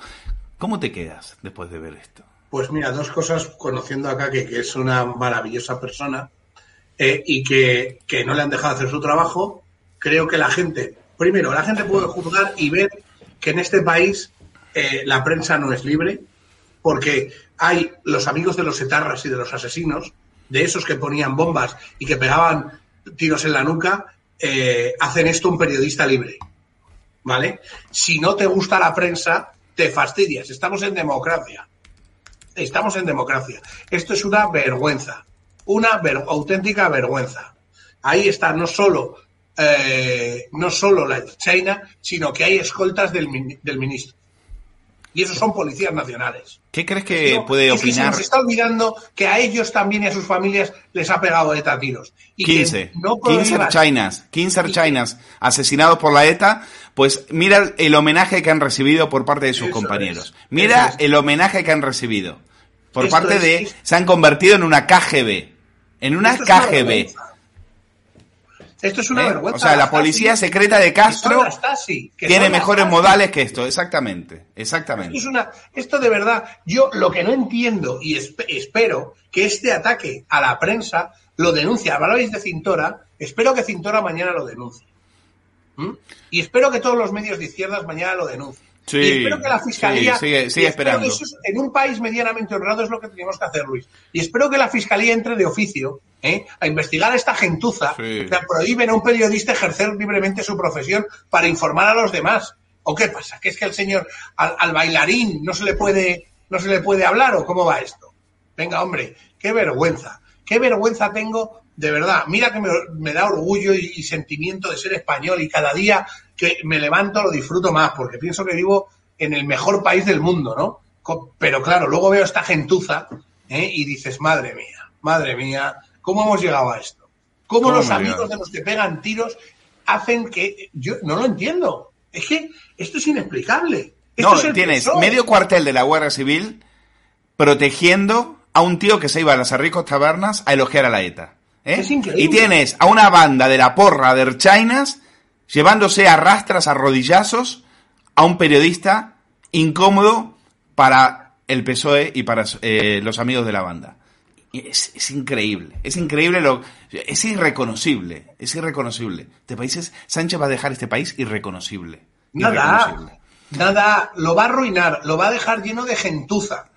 Speaker 1: ¿Cómo te quedas después de ver esto?
Speaker 10: Pues mira, dos cosas conociendo acá que, que es una maravillosa persona eh, y que, que no le han dejado hacer su trabajo. Creo que la gente, primero, la gente puede juzgar y ver que en este país eh, la prensa no es libre, porque hay los amigos de los etarras y de los asesinos, de esos que ponían bombas y que pegaban tiros en la nuca, eh, hacen esto un periodista libre. ¿Vale? Si no te gusta la prensa, te fastidias. Estamos en democracia. Estamos en democracia. Esto es una vergüenza, una auténtica vergüenza. Ahí está no solo, eh, no solo la China, sino que hay escoltas del, del ministro. Y esos son policías nacionales.
Speaker 1: ¿Qué crees que
Speaker 10: No,
Speaker 1: puede
Speaker 10: es que se
Speaker 1: opinar?
Speaker 10: nos está olvidando que a ellos también y a sus familias les ha pegado ETA tiros. Y que
Speaker 1: 15.
Speaker 10: no
Speaker 1: 15
Speaker 10: prohíbas-
Speaker 1: Chinas. 15 Chinas asesinados por la ETA. Pues mira el homenaje que han recibido por parte de sus
Speaker 10: Eso
Speaker 1: compañeros.
Speaker 10: es.
Speaker 1: Mira
Speaker 10: es.
Speaker 1: el homenaje que han recibido. Por
Speaker 10: Esto
Speaker 1: parte de... Se han convertido en una KGB. En una
Speaker 10: Esto es una
Speaker 1: KGB.
Speaker 10: Esto es una
Speaker 1: ¿eh?
Speaker 10: vergüenza.
Speaker 1: O sea, la policía secreta de Castro
Speaker 10: Stasi,
Speaker 1: tiene mejores modales que esto. Exactamente. Exactamente.
Speaker 10: Esto, es una, esto de verdad, yo lo que no entiendo y esp- espero que este ataque a la prensa lo denuncie. Hablabais de Cintora, espero que Cintora mañana lo denuncie. ¿Mm? Y espero que todos los medios de izquierdas mañana lo denuncien.
Speaker 1: Sí,
Speaker 10: y espero que la fiscalía.
Speaker 1: sí, sigue- esperando.
Speaker 10: eso es- en un país medianamente honrado es lo que tenemos que hacer, Luis. Y espero que la fiscalía entre de oficio ¿eh? a investigar a esta gentuza
Speaker 1: Sí.
Speaker 10: que prohíben a un periodista ejercer libremente su profesión para informar a los demás. ¿O qué pasa? ¿Que es que el señor al, al bailarín no se le puede no se le puede hablar o cómo va esto? Venga, hombre, qué vergüenza. Qué vergüenza tengo, de verdad. Mira que me, me da orgullo y, y sentimiento de ser español y cada día que me levanto lo disfruto más porque pienso que vivo en el mejor país del mundo, ¿no? Pero claro, luego veo esta gentuza ¿eh? y dices, madre mía, madre mía, ¿cómo hemos llegado a esto? ¿Cómo,
Speaker 1: ¿Cómo
Speaker 10: los amigos
Speaker 1: llegado?
Speaker 10: de los que pegan tiros hacen que... Yo no lo entiendo. Es que esto es inexplicable. Esto
Speaker 1: No,
Speaker 10: es
Speaker 1: tienes medio cuartel de la Guardia Civil protegiendo a un tío que se iba a las Arricos Tabernas a elogiar a la ETA. ¿eh?
Speaker 10: Es increíble.
Speaker 1: Y tienes a una banda de la porra de Erchainas llevándose a rastras, a rodillazos, a un periodista incómodo para el PSOE y para eh, los amigos de la banda. Es increíble, es increíble, lo, es irreconocible, es irreconocible. Este país es, Sánchez va a dejar este país irreconocible.
Speaker 10: Nada,
Speaker 1: irreconocible.
Speaker 10: nada, lo va a arruinar, lo va a dejar lleno de gentuza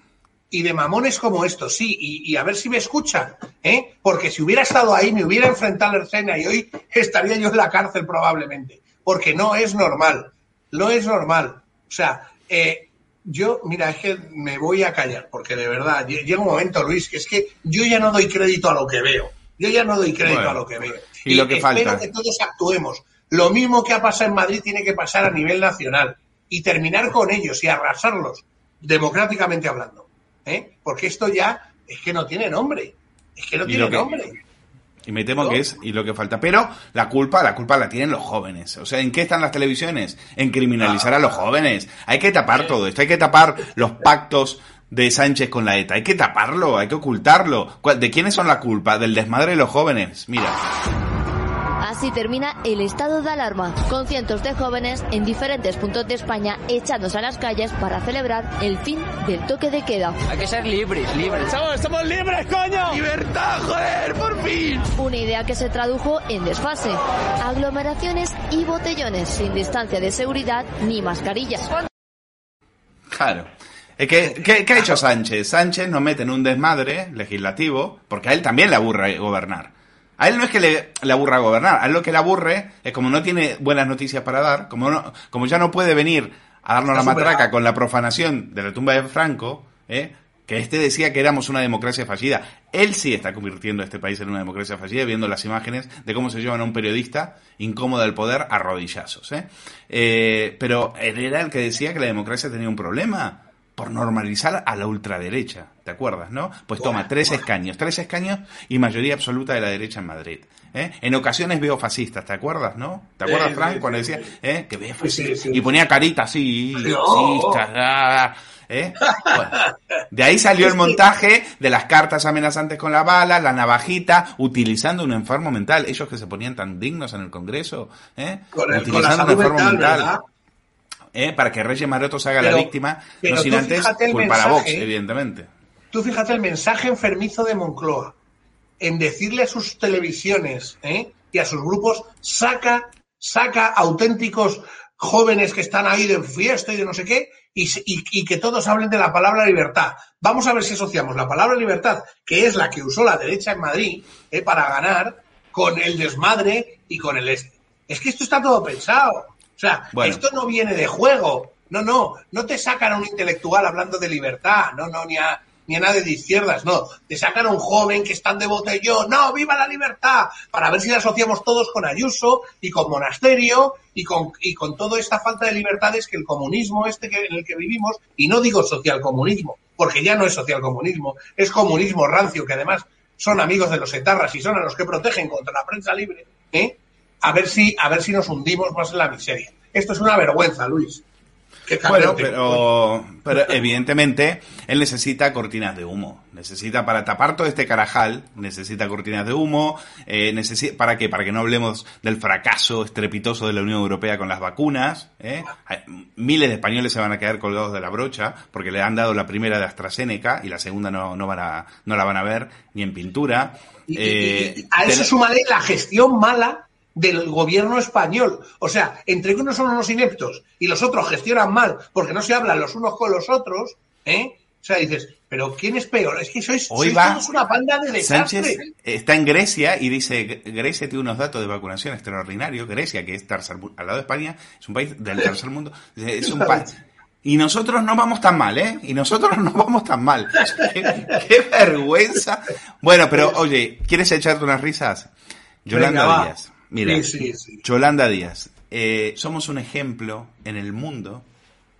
Speaker 10: y de mamones como estos, sí, y, y a ver si me escuchan, ¿eh? Porque si hubiera estado ahí, me hubiera enfrentado a Ercena y hoy estaría yo en la cárcel probablemente, porque no es normal, no es normal. O sea, eh, yo, mira, es que me voy a callar, porque de verdad, lle- llega un momento, Luis, que es que yo ya no doy crédito a lo que veo, yo ya no doy crédito
Speaker 1: Bueno,
Speaker 10: a lo que veo.
Speaker 1: y lo que
Speaker 10: espero
Speaker 1: falta.
Speaker 10: que todos actuemos. Lo mismo que ha pasado en Madrid tiene que pasar a nivel nacional y terminar con ellos y arrasarlos, democráticamente hablando. ¿Eh? Porque esto ya es que no tiene nombre. Es que no tiene
Speaker 1: que-
Speaker 10: nombre.
Speaker 1: Y me temo que es y lo que falta. Pero la culpa, la culpa la tienen los jóvenes. O sea, ¿en qué están las televisiones? En criminalizar a los jóvenes. Hay que tapar todo esto. Hay que tapar los pactos de Sánchez con la ETA. Hay que taparlo, hay que ocultarlo. ¿Cuál- ¿De quiénes son la culpa? Del desmadre de los jóvenes. Mira.
Speaker 12: Así termina el estado de alarma, con cientos de jóvenes en diferentes puntos de España echándose a las calles para celebrar el fin del toque de queda.
Speaker 5: Hay que ser libres, libres. ¡Somos, somos libres, coño! ¡Libertad, joder, por fin!
Speaker 12: Una idea que se tradujo en desfase, aglomeraciones y botellones sin distancia de seguridad ni mascarillas.
Speaker 1: Claro. Que, ¿qué, qué ha hecho Sánchez? Sánchez nos mete en un desmadre legislativo, porque a él también le aburre gobernar. A él no es que le, le aburra gobernar, a él lo que le aburre es como no tiene buenas noticias para dar, como, no- como ya no puede venir a darnos la matraca con la profanación de la tumba de Franco, ¿eh? que este decía que éramos una democracia fallida. Él sí está convirtiendo a este país en una democracia fallida, viendo las imágenes de cómo se llevan a un periodista incómodo del poder a rodillazos. ¿eh? Eh, pero él era el que decía que la democracia tenía un problema por normalizar a la ultraderecha, ¿te acuerdas, no? Pues toma, tres escaños, tres escaños y mayoría absoluta de la derecha en Madrid. ¿eh? En ocasiones veo fascistas, ¿te acuerdas, no? ¿Te acuerdas,
Speaker 10: Sí,
Speaker 1: Frank,
Speaker 10: sí,
Speaker 1: cuando decía. ¿eh? que veo fascistas?
Speaker 10: sí.
Speaker 1: Y ponía carita así, fascistas, ah, ¿eh? Bueno, de ahí salió el montaje de las cartas amenazantes con la bala, la navajita, utilizando un enfermo mental. Ellos que se ponían tan dignos en el Congreso, ¿eh?
Speaker 10: Con, el- con la
Speaker 1: utilizando un enfermo
Speaker 10: mental,
Speaker 1: mental. ¿Eh? Para que Reyes Maroto se haga la víctima,
Speaker 10: pero
Speaker 1: no sin antes culpar a Vox,
Speaker 10: ¿eh?
Speaker 1: evidentemente.
Speaker 10: Tú fíjate el mensaje enfermizo de Moncloa en decirle a sus televisiones ¿eh? y a sus grupos, saca, saca auténticos jóvenes que están ahí de fiesta y de no sé qué, y- y que todos hablen de la palabra libertad. Vamos a ver si asociamos la palabra libertad, que es la que usó la derecha en Madrid ¿eh? para ganar, con el desmadre y con el este. Es que esto está todo pensado. O sea,
Speaker 1: Bueno.
Speaker 10: esto no viene de juego. No, no, no te sacan a un intelectual hablando de libertad, no, no, ni a, ni a nadie de izquierdas, no. Te sacan a un joven que están de botellón, no, viva la libertad, para ver si la asociamos todos con Ayuso y con Monasterio y con, y con toda esta falta de libertades que el comunismo este que, en el que vivimos, y no digo socialcomunismo, porque ya no es socialcomunismo, es comunismo rancio, que además son amigos de los etarras y son a los que protegen contra la prensa libre, ¿eh? A ver si, a ver si nos hundimos más en la miseria. Esto es una vergüenza, Luis.
Speaker 1: Bueno, pero, pero evidentemente él necesita cortinas de humo. Necesita para tapar todo este carajal, necesita cortinas de humo. Eh, necesi- ¿Para qué? Para que no hablemos del fracaso estrepitoso de la Unión Europea con las vacunas. ¿eh? Miles de españoles se van a quedar colgados de la brocha porque le han dado la primera de AstraZeneca y la segunda no, no, van a, no la van a ver ni en pintura.
Speaker 10: Y- y-
Speaker 1: Eh,
Speaker 10: y a eso súmale la gestión mala del gobierno español. O sea, entre que unos son unos ineptos y los otros gestionan mal porque no se hablan los unos con los otros, ¿eh? O sea, dices, pero ¿quién es peor? Es que sois,
Speaker 1: Hoy
Speaker 10: sois
Speaker 1: va
Speaker 10: todos una banda de desastre.
Speaker 1: Sánchez está en Grecia y dice, Grecia tiene unos datos de vacunación extraordinarios. Grecia, que es tercer, al lado de España, es un país del tercer mundo. Es un país. Y nosotros no vamos tan mal, ¿eh? Y nosotros no vamos tan mal. qué, qué vergüenza. Bueno, pero oye, ¿quieres echarte unas risas? Yolanda
Speaker 10: Venga.
Speaker 1: Díaz. Mira,
Speaker 10: Sí, sí, sí.
Speaker 1: Yolanda Díaz. eh, somos un ejemplo en el mundo,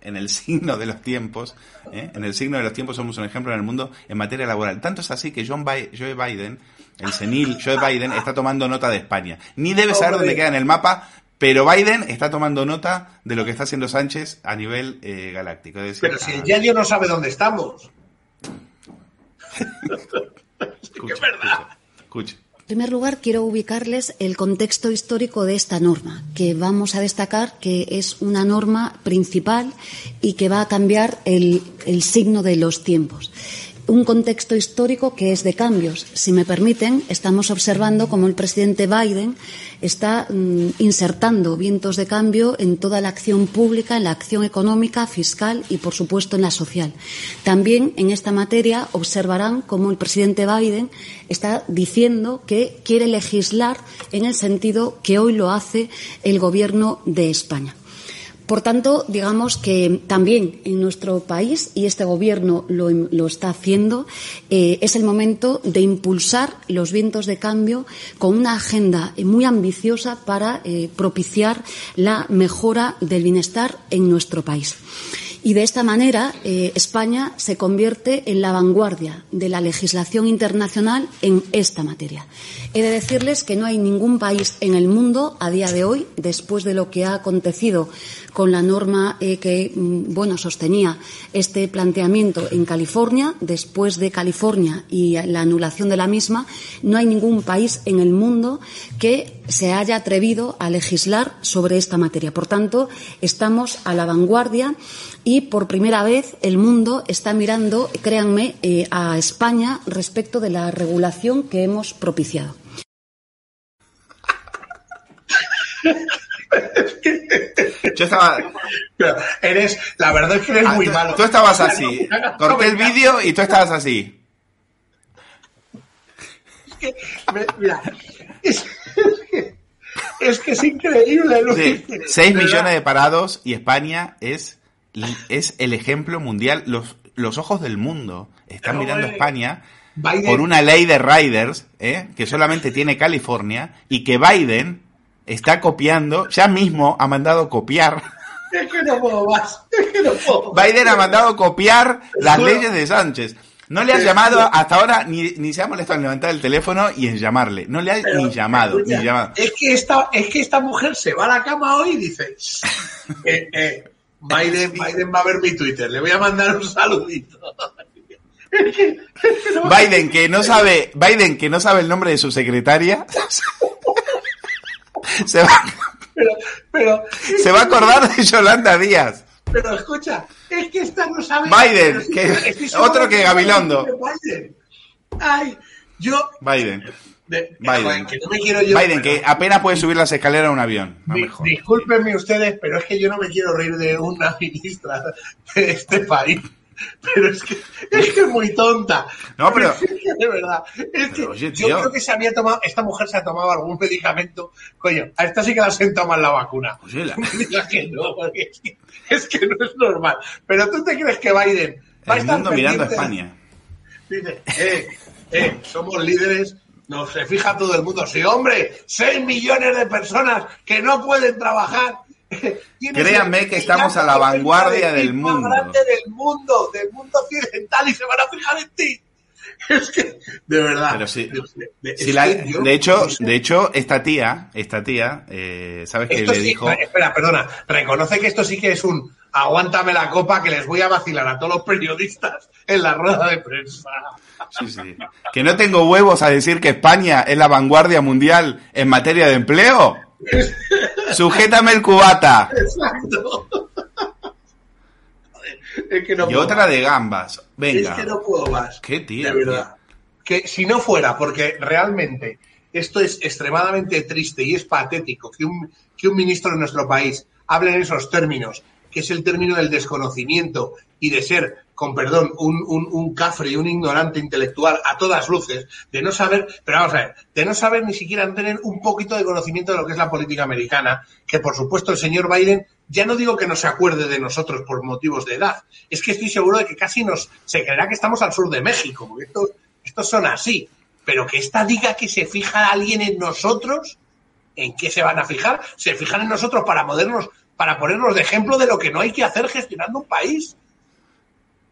Speaker 1: en el signo de los tiempos, ¿eh? en el signo de los tiempos somos un ejemplo en el mundo en materia laboral. Tanto es así que John Joe Biden, el senil Joe Biden, está tomando nota de España. Ni debe saber dónde queda en el mapa, pero Biden está tomando nota de lo que está haciendo Sánchez a nivel eh, galáctico. Es decir,
Speaker 10: Pero si
Speaker 1: ah,
Speaker 10: el Yayo no sabe dónde estamos.
Speaker 1: escucha, escucha, escucha.
Speaker 3: En primer lugar, quiero ubicarles el contexto histórico de esta norma, que vamos a destacar que es una norma principal y que va a cambiar el, signo de los tiempos. Un contexto histórico que es de cambios. Si me permiten, estamos observando cómo el presidente Biden está mm, insertando vientos de cambio en toda la acción pública, en la acción económica, fiscal y, por supuesto, en la social. También en esta materia observarán cómo el presidente Biden está diciendo que quiere legislar en el sentido que hoy lo hace el Gobierno de España. Por tanto, digamos que también en nuestro país, y este Gobierno lo, lo está haciendo, eh, es el momento de impulsar los vientos de cambio con una agenda muy ambiciosa para eh, propiciar la mejora del bienestar en nuestro país. Y de esta manera, eh, España se convierte en la vanguardia de la legislación internacional en esta materia. He de decirles que no hay ningún país en el mundo a día de hoy, después de lo que ha acontecido con la norma eh, que mm, bueno sostenía este planteamiento en California, después de California y la anulación de la misma, no hay ningún país en el mundo que se haya atrevido a legislar sobre esta materia. Por tanto, estamos a la vanguardia y por primera vez el mundo está mirando, créanme, eh, a España respecto de la regulación que hemos propiciado.
Speaker 1: Yo estaba.
Speaker 10: Pero eres, la verdad es que eres
Speaker 1: Ah,
Speaker 10: muy
Speaker 1: tú-
Speaker 10: malo.
Speaker 1: Tú estabas así. Corté el vídeo y tú estabas así.
Speaker 10: Mira, es, es que, es que es increíble, Luis.
Speaker 1: Sí, 6
Speaker 10: De verdad.
Speaker 1: millones de parados y España es es el ejemplo mundial. Los, los ojos del mundo están
Speaker 10: Pero,
Speaker 1: mirando a España
Speaker 10: Biden-
Speaker 1: por una ley de riders ¿eh? que solamente tiene California y que Biden está copiando, ya mismo ha mandado copiar.
Speaker 10: Es que no puedo más. Es que no puedo más.
Speaker 1: Biden ha mandado copiar las leyes de Sánchez. No le ha
Speaker 10: Te
Speaker 1: llamado hasta ahora, ni, ni se ha molestado en levantar el teléfono y en llamarle. No le ha
Speaker 10: Pero,
Speaker 1: ni llamado,
Speaker 10: escucha,
Speaker 1: ni llamado.
Speaker 10: Es que esta, es que esta mujer se va a la cama hoy y dice, eh, eh, Biden, Biden va a ver mi Twitter, le voy a mandar un saludito.
Speaker 1: Biden que no sabe, Biden que no sabe el nombre de su secretaria, se va,
Speaker 10: Pero, pero,
Speaker 1: se va a acordar de Yolanda Díaz.
Speaker 10: Pero escucha, es que esta no sabe.
Speaker 1: Biden, que- otro que Gabilondo.
Speaker 10: Biden. Ay, yo.
Speaker 1: Biden.
Speaker 10: de-
Speaker 1: Biden.
Speaker 10: joder, que no me quiero yo.
Speaker 1: Biden que apenas puede subir las escaleras a un avión. No
Speaker 10: Di-. Discúlpenme ustedes, pero es que yo no me quiero reír de una ministra de este país. Pero es que es, que es muy tonta.
Speaker 1: No, pero-
Speaker 10: Es que, de verdad. Es que
Speaker 1: oye,
Speaker 10: yo creo que se había tomado, esta mujer se ha tomado algún medicamento. Coño, a esta sí que la sentado mal la vacuna.
Speaker 1: Oye, la-
Speaker 10: No que no, porque es que, es que no es normal. Pero tú te crees que Biden va a
Speaker 1: El
Speaker 10: estar
Speaker 1: mundo mirando a? España.
Speaker 10: Dice, eh, eh, somos líderes, nos se fija todo el mundo. Sí, hombre, 6 millones de personas que no pueden trabajar.
Speaker 1: Créanme que estamos a la vanguardia del
Speaker 10: el más
Speaker 1: mundo.
Speaker 10: grande del mundo, del mundo occidental y se van a fijar en ti. Es que, de verdad.
Speaker 1: Pero
Speaker 10: de- de-
Speaker 1: Si
Speaker 10: es
Speaker 1: la-
Speaker 10: que yo-
Speaker 1: de hecho, de hecho, esta tía, esta tía, eh, ¿sabes qué
Speaker 10: Esto
Speaker 1: le
Speaker 10: sí-
Speaker 1: dijo?
Speaker 10: Espera, perdona. Reconoce que esto sí que es un aguántame la copa que les voy a vacilar a todos los periodistas en la rueda de prensa.
Speaker 1: Sí, sí. Que no tengo huevos a decir que España es la vanguardia mundial en materia de empleo. Sujétame el cubata.
Speaker 10: Exacto. Es que no
Speaker 1: Y
Speaker 10: puedo
Speaker 1: otra
Speaker 10: más.
Speaker 1: de gambas. Venga.
Speaker 10: Es que no puedo más.
Speaker 1: Qué tío.
Speaker 10: De verdad. Que si no fuera, porque realmente esto es extremadamente triste y es patético que un, que un ministro de nuestro país hable en esos términos, que es el término del desconocimiento y de ser, con perdón, un, un, un cafre y un ignorante intelectual a todas luces, de no saber, pero vamos a ver, de no saber ni siquiera tener un poquito de conocimiento de lo que es la política americana, que por supuesto el señor Biden, ya no digo que no se acuerde de nosotros por motivos de edad, es que estoy seguro de que casi nos, se creerá que estamos al sur de México, porque estos, estos son así, pero que esta diga que se fija alguien en nosotros, ¿en qué se van a fijar? Se fijan en nosotros para modernos, para ponernos de ejemplo de lo que no hay que hacer gestionando un país.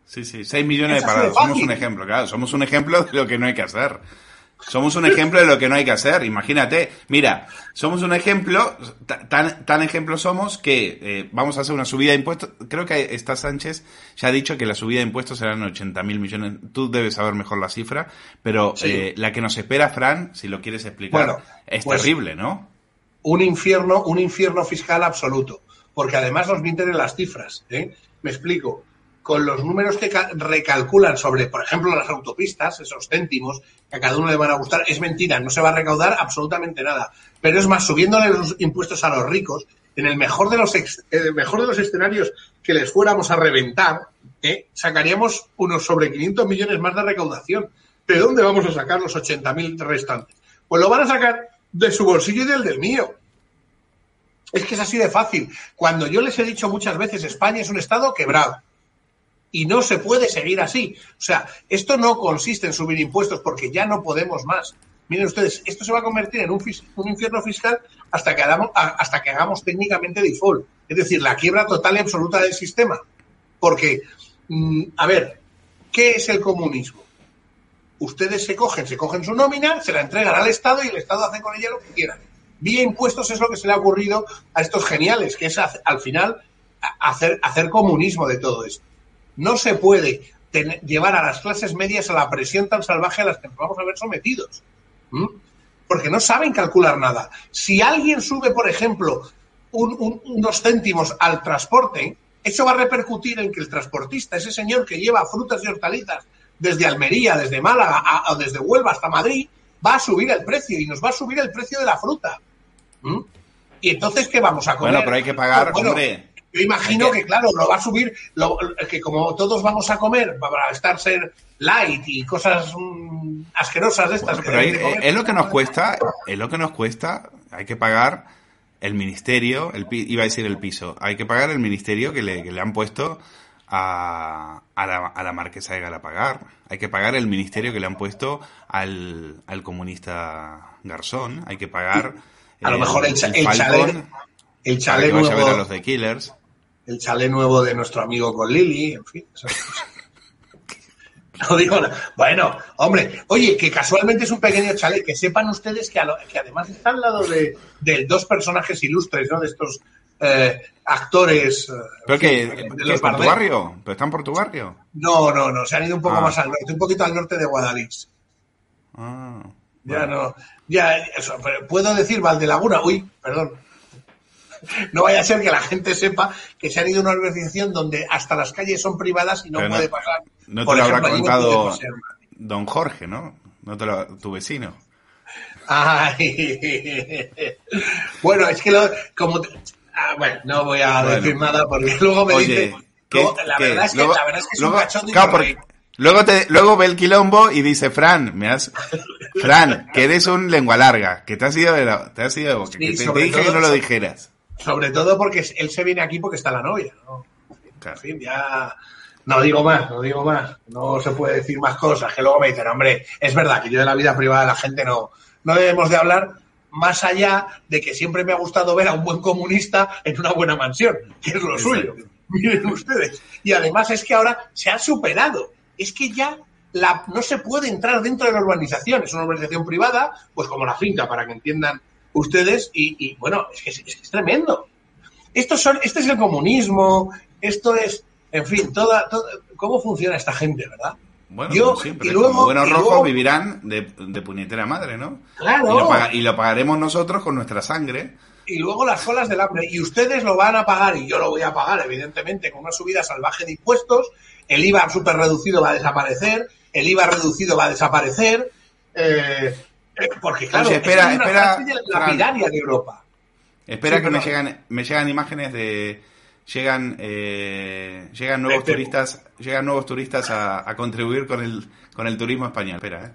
Speaker 1: Sí, sí, 6 millones
Speaker 10: Es
Speaker 1: de parados. Somos un ejemplo, claro. Somos un ejemplo de lo que no hay que hacer. Somos un ejemplo de lo que no hay que hacer. Imagínate, mira, somos un ejemplo, ta- tan, tan ejemplo somos que eh, vamos a hacer una subida de impuestos. Creo que está Sánchez ya ha dicho que la subida de impuestos serán 80 mil millones. Tú debes saber mejor la cifra, pero
Speaker 10: Sí.
Speaker 1: eh, la que nos espera, Fran, si lo quieres explicar,
Speaker 10: Bueno,
Speaker 1: es
Speaker 10: pues-
Speaker 1: terrible, ¿no?
Speaker 10: un infierno, un infierno fiscal absoluto, porque además nos mienten en las cifras. ¿eh? Me explico. Con los números que ca- recalculan sobre, por ejemplo, las autopistas, esos céntimos que a cada uno le van a gustar, es mentira, no se va a recaudar absolutamente nada. Pero es más, subiéndole los impuestos a los ricos, en el mejor de los, ex- el mejor de los escenarios que les fuéramos a reventar, ¿eh? sacaríamos unos sobre 500 millones más de recaudación. ¿De dónde vamos a sacar los 80.000 restantes? Pues lo van a sacar de su bolsillo y del del mío. Es que es así de fácil. Cuando yo les he dicho muchas veces, España es un Estado quebrado. Y no se puede seguir así. O sea, esto no consiste en subir impuestos porque ya no podemos más. Miren ustedes, esto se va a convertir en un, infierno fiscal hasta que, hagamos, hasta que hagamos técnicamente default. Es decir, la quiebra total y absoluta del sistema. Porque, mm, a ver, ¿qué es el comunismo? Ustedes se cogen, se cogen su nómina, se la entregan al Estado y el Estado hace con ella lo que quiera. Vía impuestos es lo que se le ha ocurrido a estos geniales, que es al final a- hacer, hacer comunismo de todo esto. No se puede tener- llevar a las clases medias a la presión tan salvaje a las que nos vamos a ver sometidos. Porque no saben calcular nada. Si alguien sube, por ejemplo, un- un- unos céntimos al transporte, eso va a repercutir en que el transportista, ese señor que lleva frutas y hortalizas desde Almería, desde Málaga a- o desde Huelva hasta Madrid, va a subir el precio y nos va a subir el precio de la fruta. ¿Mm? Y entonces, ¿qué vamos a comer?
Speaker 1: Bueno, pero hay que pagar,
Speaker 10: bueno,
Speaker 1: hombre.
Speaker 10: Yo imagino
Speaker 1: Hay que-
Speaker 10: que, claro, lo va a subir, lo- que como todos vamos a comer para estar ser light y cosas mm, asquerosas de estas.
Speaker 1: Bueno,
Speaker 10: que
Speaker 1: pero
Speaker 10: de comer,
Speaker 1: es lo que nos cuesta, es lo que nos cuesta, hay que pagar el ministerio, el, iba a decir el piso, hay que pagar el ministerio que le, que le han puesto a, a, la, a la marquesa de Galapagar, hay que pagar el ministerio que le han puesto al, al comunista Garzón, hay que pagar
Speaker 10: A lo
Speaker 1: eh,
Speaker 10: mejor el, el
Speaker 1: Falcon
Speaker 10: chalet, el chalet
Speaker 1: que vaya a ver a
Speaker 10: nuevo,
Speaker 1: los de Killers.
Speaker 10: el chalet nuevo de nuestro amigo con Lili, en fin. esas cosas. No digo nada. Bueno, hombre, oye, que casualmente es un pequeño chalet, que sepan ustedes que, a lo- que además está al lado de, de dos personajes ilustres, ¿no? De estos eh, actores. eh,
Speaker 1: ¿Pero qué?
Speaker 10: de
Speaker 1: ¿Qué,
Speaker 10: los
Speaker 1: ¿Por tu barrio? ¿Pero están por tu barrio?
Speaker 10: No, no, no, se han ido un poco
Speaker 1: Ah.
Speaker 10: más al norte, un poquito al norte de Guadalix.
Speaker 1: Ah,
Speaker 10: Ya no, ya, eso, puedo decir Valdelaguna, uy, perdón. No vaya a ser que la gente sepa que se han ido a una organización donde hasta las calles son privadas y no
Speaker 1: Pero no-
Speaker 10: puede pasar.
Speaker 1: no te
Speaker 10: Por
Speaker 1: lo habrá
Speaker 10: ejemplo, puede
Speaker 1: contado don Jorge, ¿no? no te lo- tu vecino.
Speaker 10: Ay. Bueno, es que lo, como ah, bueno, no voy a
Speaker 1: Bueno.
Speaker 10: decir nada porque luego me
Speaker 1: Oye,
Speaker 10: dice,
Speaker 1: ¿qué-
Speaker 10: luego, la,
Speaker 1: qué?
Speaker 10: verdad es que,
Speaker 1: Luego-
Speaker 10: la verdad es que es
Speaker 1: luego-
Speaker 10: un cachondo y
Speaker 1: claro, porque-. Luego, te, luego ve el quilombo y dice, Fran, me has, Fran, que eres un lengua larga, que te has ido de la, te has ido de boca,
Speaker 10: Sí,
Speaker 1: que te, dije que no lo dijeras.
Speaker 10: Sobre todo porque él se viene aquí porque está la novia, ¿no? En fin, ya no digo más, no digo más. No se puede decir más cosas, que luego me dicen, hombre, es verdad que yo de la vida privada de la gente no, no debemos de hablar más allá de que siempre me ha gustado ver a un buen comunista en una buena mansión, que es lo suyo. Miren ustedes. Y además es que ahora se ha superado. Es que ya la, no se puede entrar dentro de la urbanización. Es una urbanización privada, pues como la finca, para que entiendan ustedes. Y, y, bueno, es que es, es tremendo. Estos son, este es el comunismo, esto es, en fin, toda, toda- cómo funciona esta gente, ¿verdad?
Speaker 1: Bueno,
Speaker 10: Yo,
Speaker 1: siempre,
Speaker 10: y luego-
Speaker 1: como buenos
Speaker 10: y
Speaker 1: rojos vivirán de, de puñetera madre, ¿no?
Speaker 10: Claro.
Speaker 1: Y lo, paga- y lo pagaremos nosotros con nuestra sangre.
Speaker 10: y luego las colas del hambre. Y ustedes lo van a pagar, y yo lo voy a pagar, evidentemente, con una subida salvaje de impuestos. El IVA súper reducido va a desaparecer, el IVA reducido va a desaparecer. eh, eh, porque, claro,
Speaker 1: espera,
Speaker 10: es una
Speaker 1: espera,
Speaker 10: frase de Europa.
Speaker 1: Espera
Speaker 10: Sí,
Speaker 1: que me llegan, me llegan imágenes de llegan eh, llegan nuevos
Speaker 10: Espera.
Speaker 1: turistas, llegan nuevos turistas a, a contribuir con el con el turismo español. Espera, eh.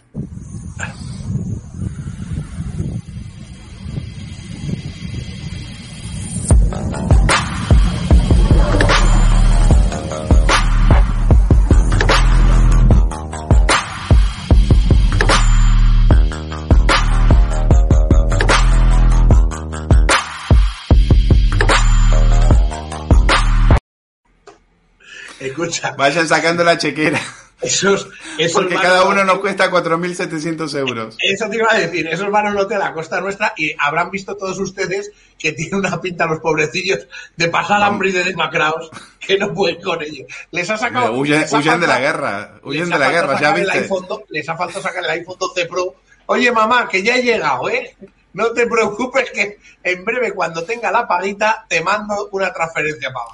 Speaker 10: Escucha,
Speaker 1: Vayan sacando la chequera.
Speaker 10: esos, esos
Speaker 1: Porque cada uno nos cuesta 4.700 euros.
Speaker 10: Eso te iba a decir, esos van a un hotel a costa nuestra y habrán visto todos ustedes que tiene una pinta los pobrecillos de pasar hambre y de demacrados que no pueden con ellos. Les ha sacado.
Speaker 1: Huyen,
Speaker 10: les ha
Speaker 1: huyen de la guerra, huyen de la guerra, ya viste.
Speaker 10: iPhone les ha faltado sacar el iPhone 12 Pro. Oye, mamá, que ya he llegado, ¿eh? No te preocupes que en breve, cuando tenga la paguita, te mando una transferencia para.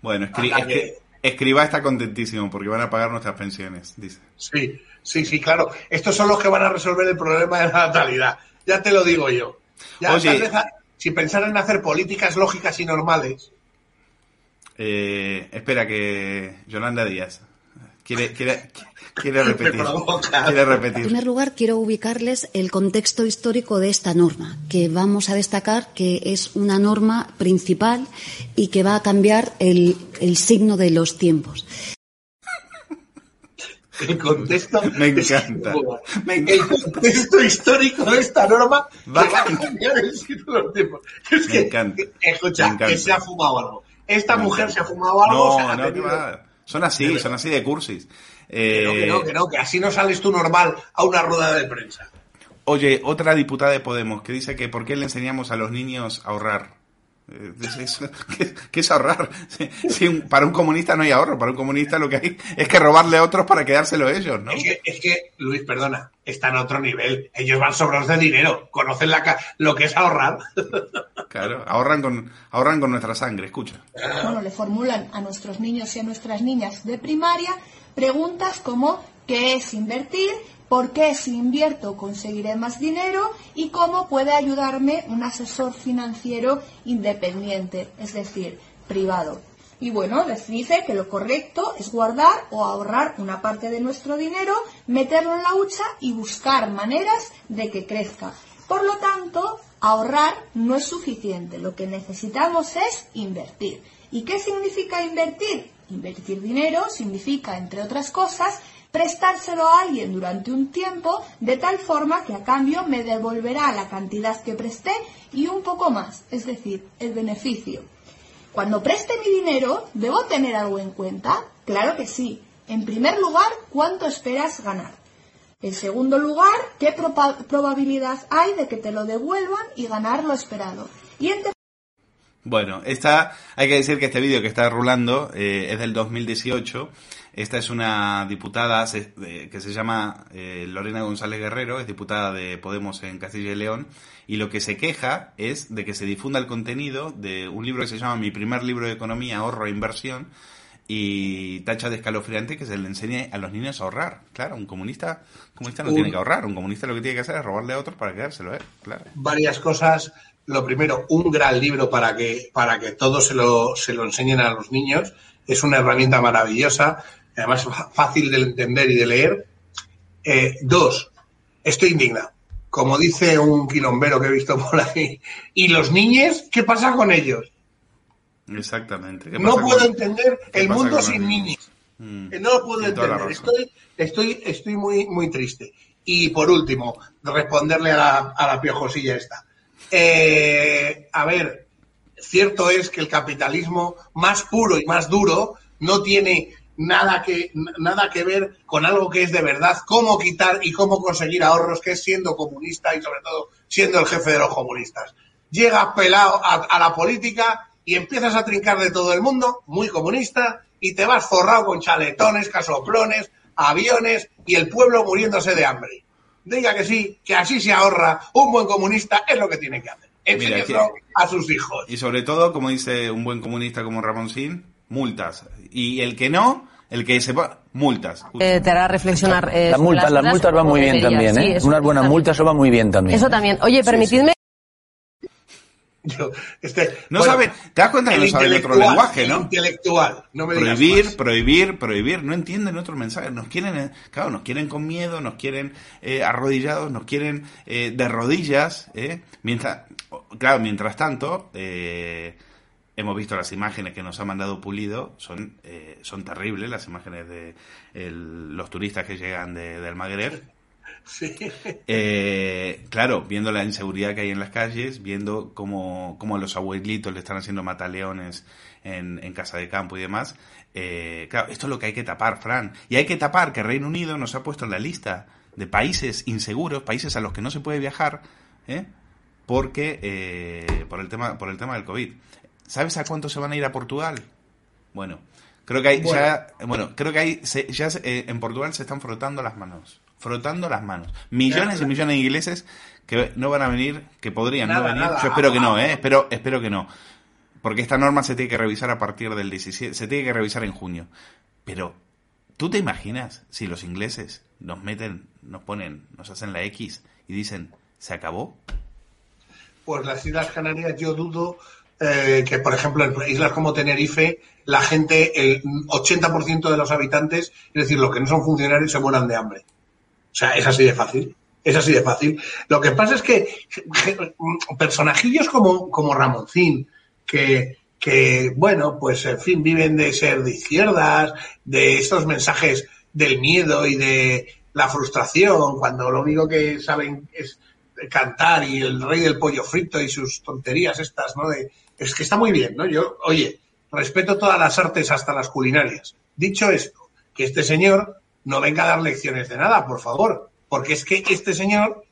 Speaker 1: Bueno, escri- que Escriba está contentísimo porque van a pagar nuestras pensiones, dice.
Speaker 10: Sí, sí, sí, claro. Estos son los que van a resolver el problema de la natalidad. Ya te lo digo yo. Ya,
Speaker 1: Oye.
Speaker 10: tal vez si pensaran en hacer políticas lógicas y normales,
Speaker 1: Eh, espera que Yolanda Díaz quiere quiere quiere repetir.
Speaker 3: En primer lugar, quiero ubicarles el contexto histórico de esta norma, que vamos a destacar que es una norma principal y que va a cambiar el, el signo de los tiempos.
Speaker 10: el contexto.
Speaker 1: Me encanta. Me
Speaker 10: El contexto histórico de esta norma
Speaker 1: Va.
Speaker 10: que va a cambiar el signo de los tiempos. Es
Speaker 1: Me
Speaker 10: que,
Speaker 1: encanta.
Speaker 10: escucha,
Speaker 1: Me encanta.
Speaker 10: que se ha fumado algo. Esta
Speaker 1: Me
Speaker 10: mujer
Speaker 1: encanta.
Speaker 10: se ha fumado algo. se
Speaker 1: No,
Speaker 10: ha
Speaker 1: no, que
Speaker 10: tenido-
Speaker 1: va. Son así, son así de cursis.
Speaker 10: Que no, que
Speaker 1: Eh,
Speaker 10: no, que no, que así no sales tú normal a una rueda de prensa.
Speaker 1: Oye, otra diputada de Podemos que dice que por qué le enseñamos a los niños a ahorrar. Eh, es- es- ¿Qué, qué es ahorrar? Si- si un- para un comunista no hay ahorro, para un comunista lo que hay es que robarle a otros para quedárselo ellos, ¿no?
Speaker 10: Es que, es que, Luis, perdona, están a otro nivel. Ellos van sobrados de dinero, conocen la lo que es ahorrar.
Speaker 1: Claro, ahorran con, ahorran con nuestra sangre, escucha.
Speaker 13: bueno, le formulan a nuestros niños y a nuestras niñas de primaria preguntas como ¿qué es invertir? ¿Por qué si invierto conseguiré más dinero? ¿Y cómo puede ayudarme un asesor financiero independiente, es decir, privado? Y bueno, les dice que lo correcto es guardar o ahorrar una parte de nuestro dinero, meterlo en la hucha y buscar maneras de que crezca. Por lo tanto, ahorrar no es suficiente. Lo que necesitamos es invertir. ¿Y qué significa invertir? Invertir dinero significa, entre otras cosas, prestárselo a alguien durante un tiempo de tal forma que a cambio me devolverá la cantidad que presté y un poco más, es decir, el beneficio. Cuando preste mi dinero, ¿debo tener algo en cuenta? Claro que sí. En primer lugar, ¿cuánto esperas ganar? En segundo lugar, ¿qué probabilidad hay de que te lo devuelvan y ganar lo esperado?
Speaker 1: Bueno, esta, hay que decir que este vídeo que está rulando eh, es del 2018. Esta es una diputada que se llama eh, Lorena González Guerrero, es diputada de Podemos en Castilla y León, y lo que se queja es de que se difunda el contenido de un libro que se llama Mi primer libro de economía, ahorro e inversión, y tacha de escalofriante que se le enseñe a los niños a ahorrar. Claro, un comunista, comunista no tiene que ahorrar, un comunista lo que tiene que hacer es robarle a otros para quedárselo, ¿eh? Claro.
Speaker 10: Varias cosas lo primero, un gran libro para que, para que todos se lo, se lo enseñen a los niños. Es una herramienta maravillosa, además fácil de entender y de leer. Eh, dos, estoy indignado. Como dice un quilombero que he visto por ahí. ¿Y los niños? ¿Qué pasa con ellos?
Speaker 1: Exactamente.
Speaker 10: No puedo entender el mundo sin niños. Mm. No lo puedo entender. Estoy, estoy, estoy muy, muy triste. Y por último, responderle a la, a la piojosilla esta. Eh, a ver, cierto es que el capitalismo más puro y más duro no tiene nada que, nada que ver con algo que es de verdad, cómo quitar y cómo conseguir ahorros, que es siendo comunista y sobre todo siendo el jefe de los comunistas. Llegas pelado a, la política y empiezas a trincar de todo el mundo, muy comunista, y te vas forrado con chaletones, casoplones, aviones y el pueblo muriéndose de hambre diga que sí, que así se ahorra. Un buen comunista es lo que tiene que hacer. Enseñarlo a sus hijos.
Speaker 1: Y sobre todo, como dice un buen comunista como Ramoncín, multas. Y el que no, el que sepa, multas.
Speaker 14: Eh, te hará reflexionar.
Speaker 15: Eh, las multas, las multas van muy bien también, ¿eh? Unas buenas multas eso va muy bien también.
Speaker 14: Eso también. Oye, permitidme.
Speaker 10: Este,
Speaker 1: no saben, te das cuenta que no saben otro lenguaje, ¿no?
Speaker 10: Intelectual, no me
Speaker 1: Prohibir, prohibir, prohibir, no entienden otro mensaje. Nos quieren, eh, claro, nos quieren con miedo, nos quieren eh, arrodillados, nos quieren eh, de rodillas, ¿eh? Mientras, claro, mientras tanto, eh, hemos visto las imágenes que nos ha mandado Pulido, son, eh, son terribles las imágenes de el, los turistas que llegan de, del Magreb
Speaker 10: Sí.
Speaker 1: Eh, claro, viendo la inseguridad que hay en las calles, viendo cómo, cómo los abuelitos le están haciendo mataleones en, en casa de campo y demás. Eh, claro, esto es lo que hay que tapar, Fran. Y hay que tapar que Reino Unido nos ha puesto en la lista de países inseguros, países a los que no se puede viajar, ¿eh? porque eh, por el tema por el tema del covid. ¿Sabes a cuánto se van a ir a Portugal? Bueno, creo que hay bueno. ya bueno creo que hay se, ya eh, en Portugal se están frotando las manos frotando las manos. Millones y millones de ingleses que no van a venir, que podrían nada, no venir. Nada, Yo espero que no, ¿eh? Espero, espero que no. Porque esta norma se tiene que revisar a partir del 17, se tiene que revisar en junio. Pero, ¿tú te imaginas si los ingleses nos meten, nos ponen, nos hacen la X y dicen, ¿se acabó?
Speaker 10: Pues las Islas Canarias yo dudo eh, que, por ejemplo, en islas como Tenerife, la gente, el 80% de los habitantes, es decir, los que no son funcionarios, se mueran de hambre. O sea, es así de fácil. Es así de fácil. Lo que pasa es que personajillos como, como Ramoncín, que, que, bueno, pues en fin, viven de ser de izquierdas, de estos mensajes del miedo y de la frustración, cuando lo único que saben es cantar y el rey del pollo frito y sus tonterías estas, ¿no? De, es que está muy bien, ¿no? Yo, oye, respeto todas las artes hasta las culinarias. Dicho esto, que este señor no venga a dar lecciones de nada, por favor, porque es que este señor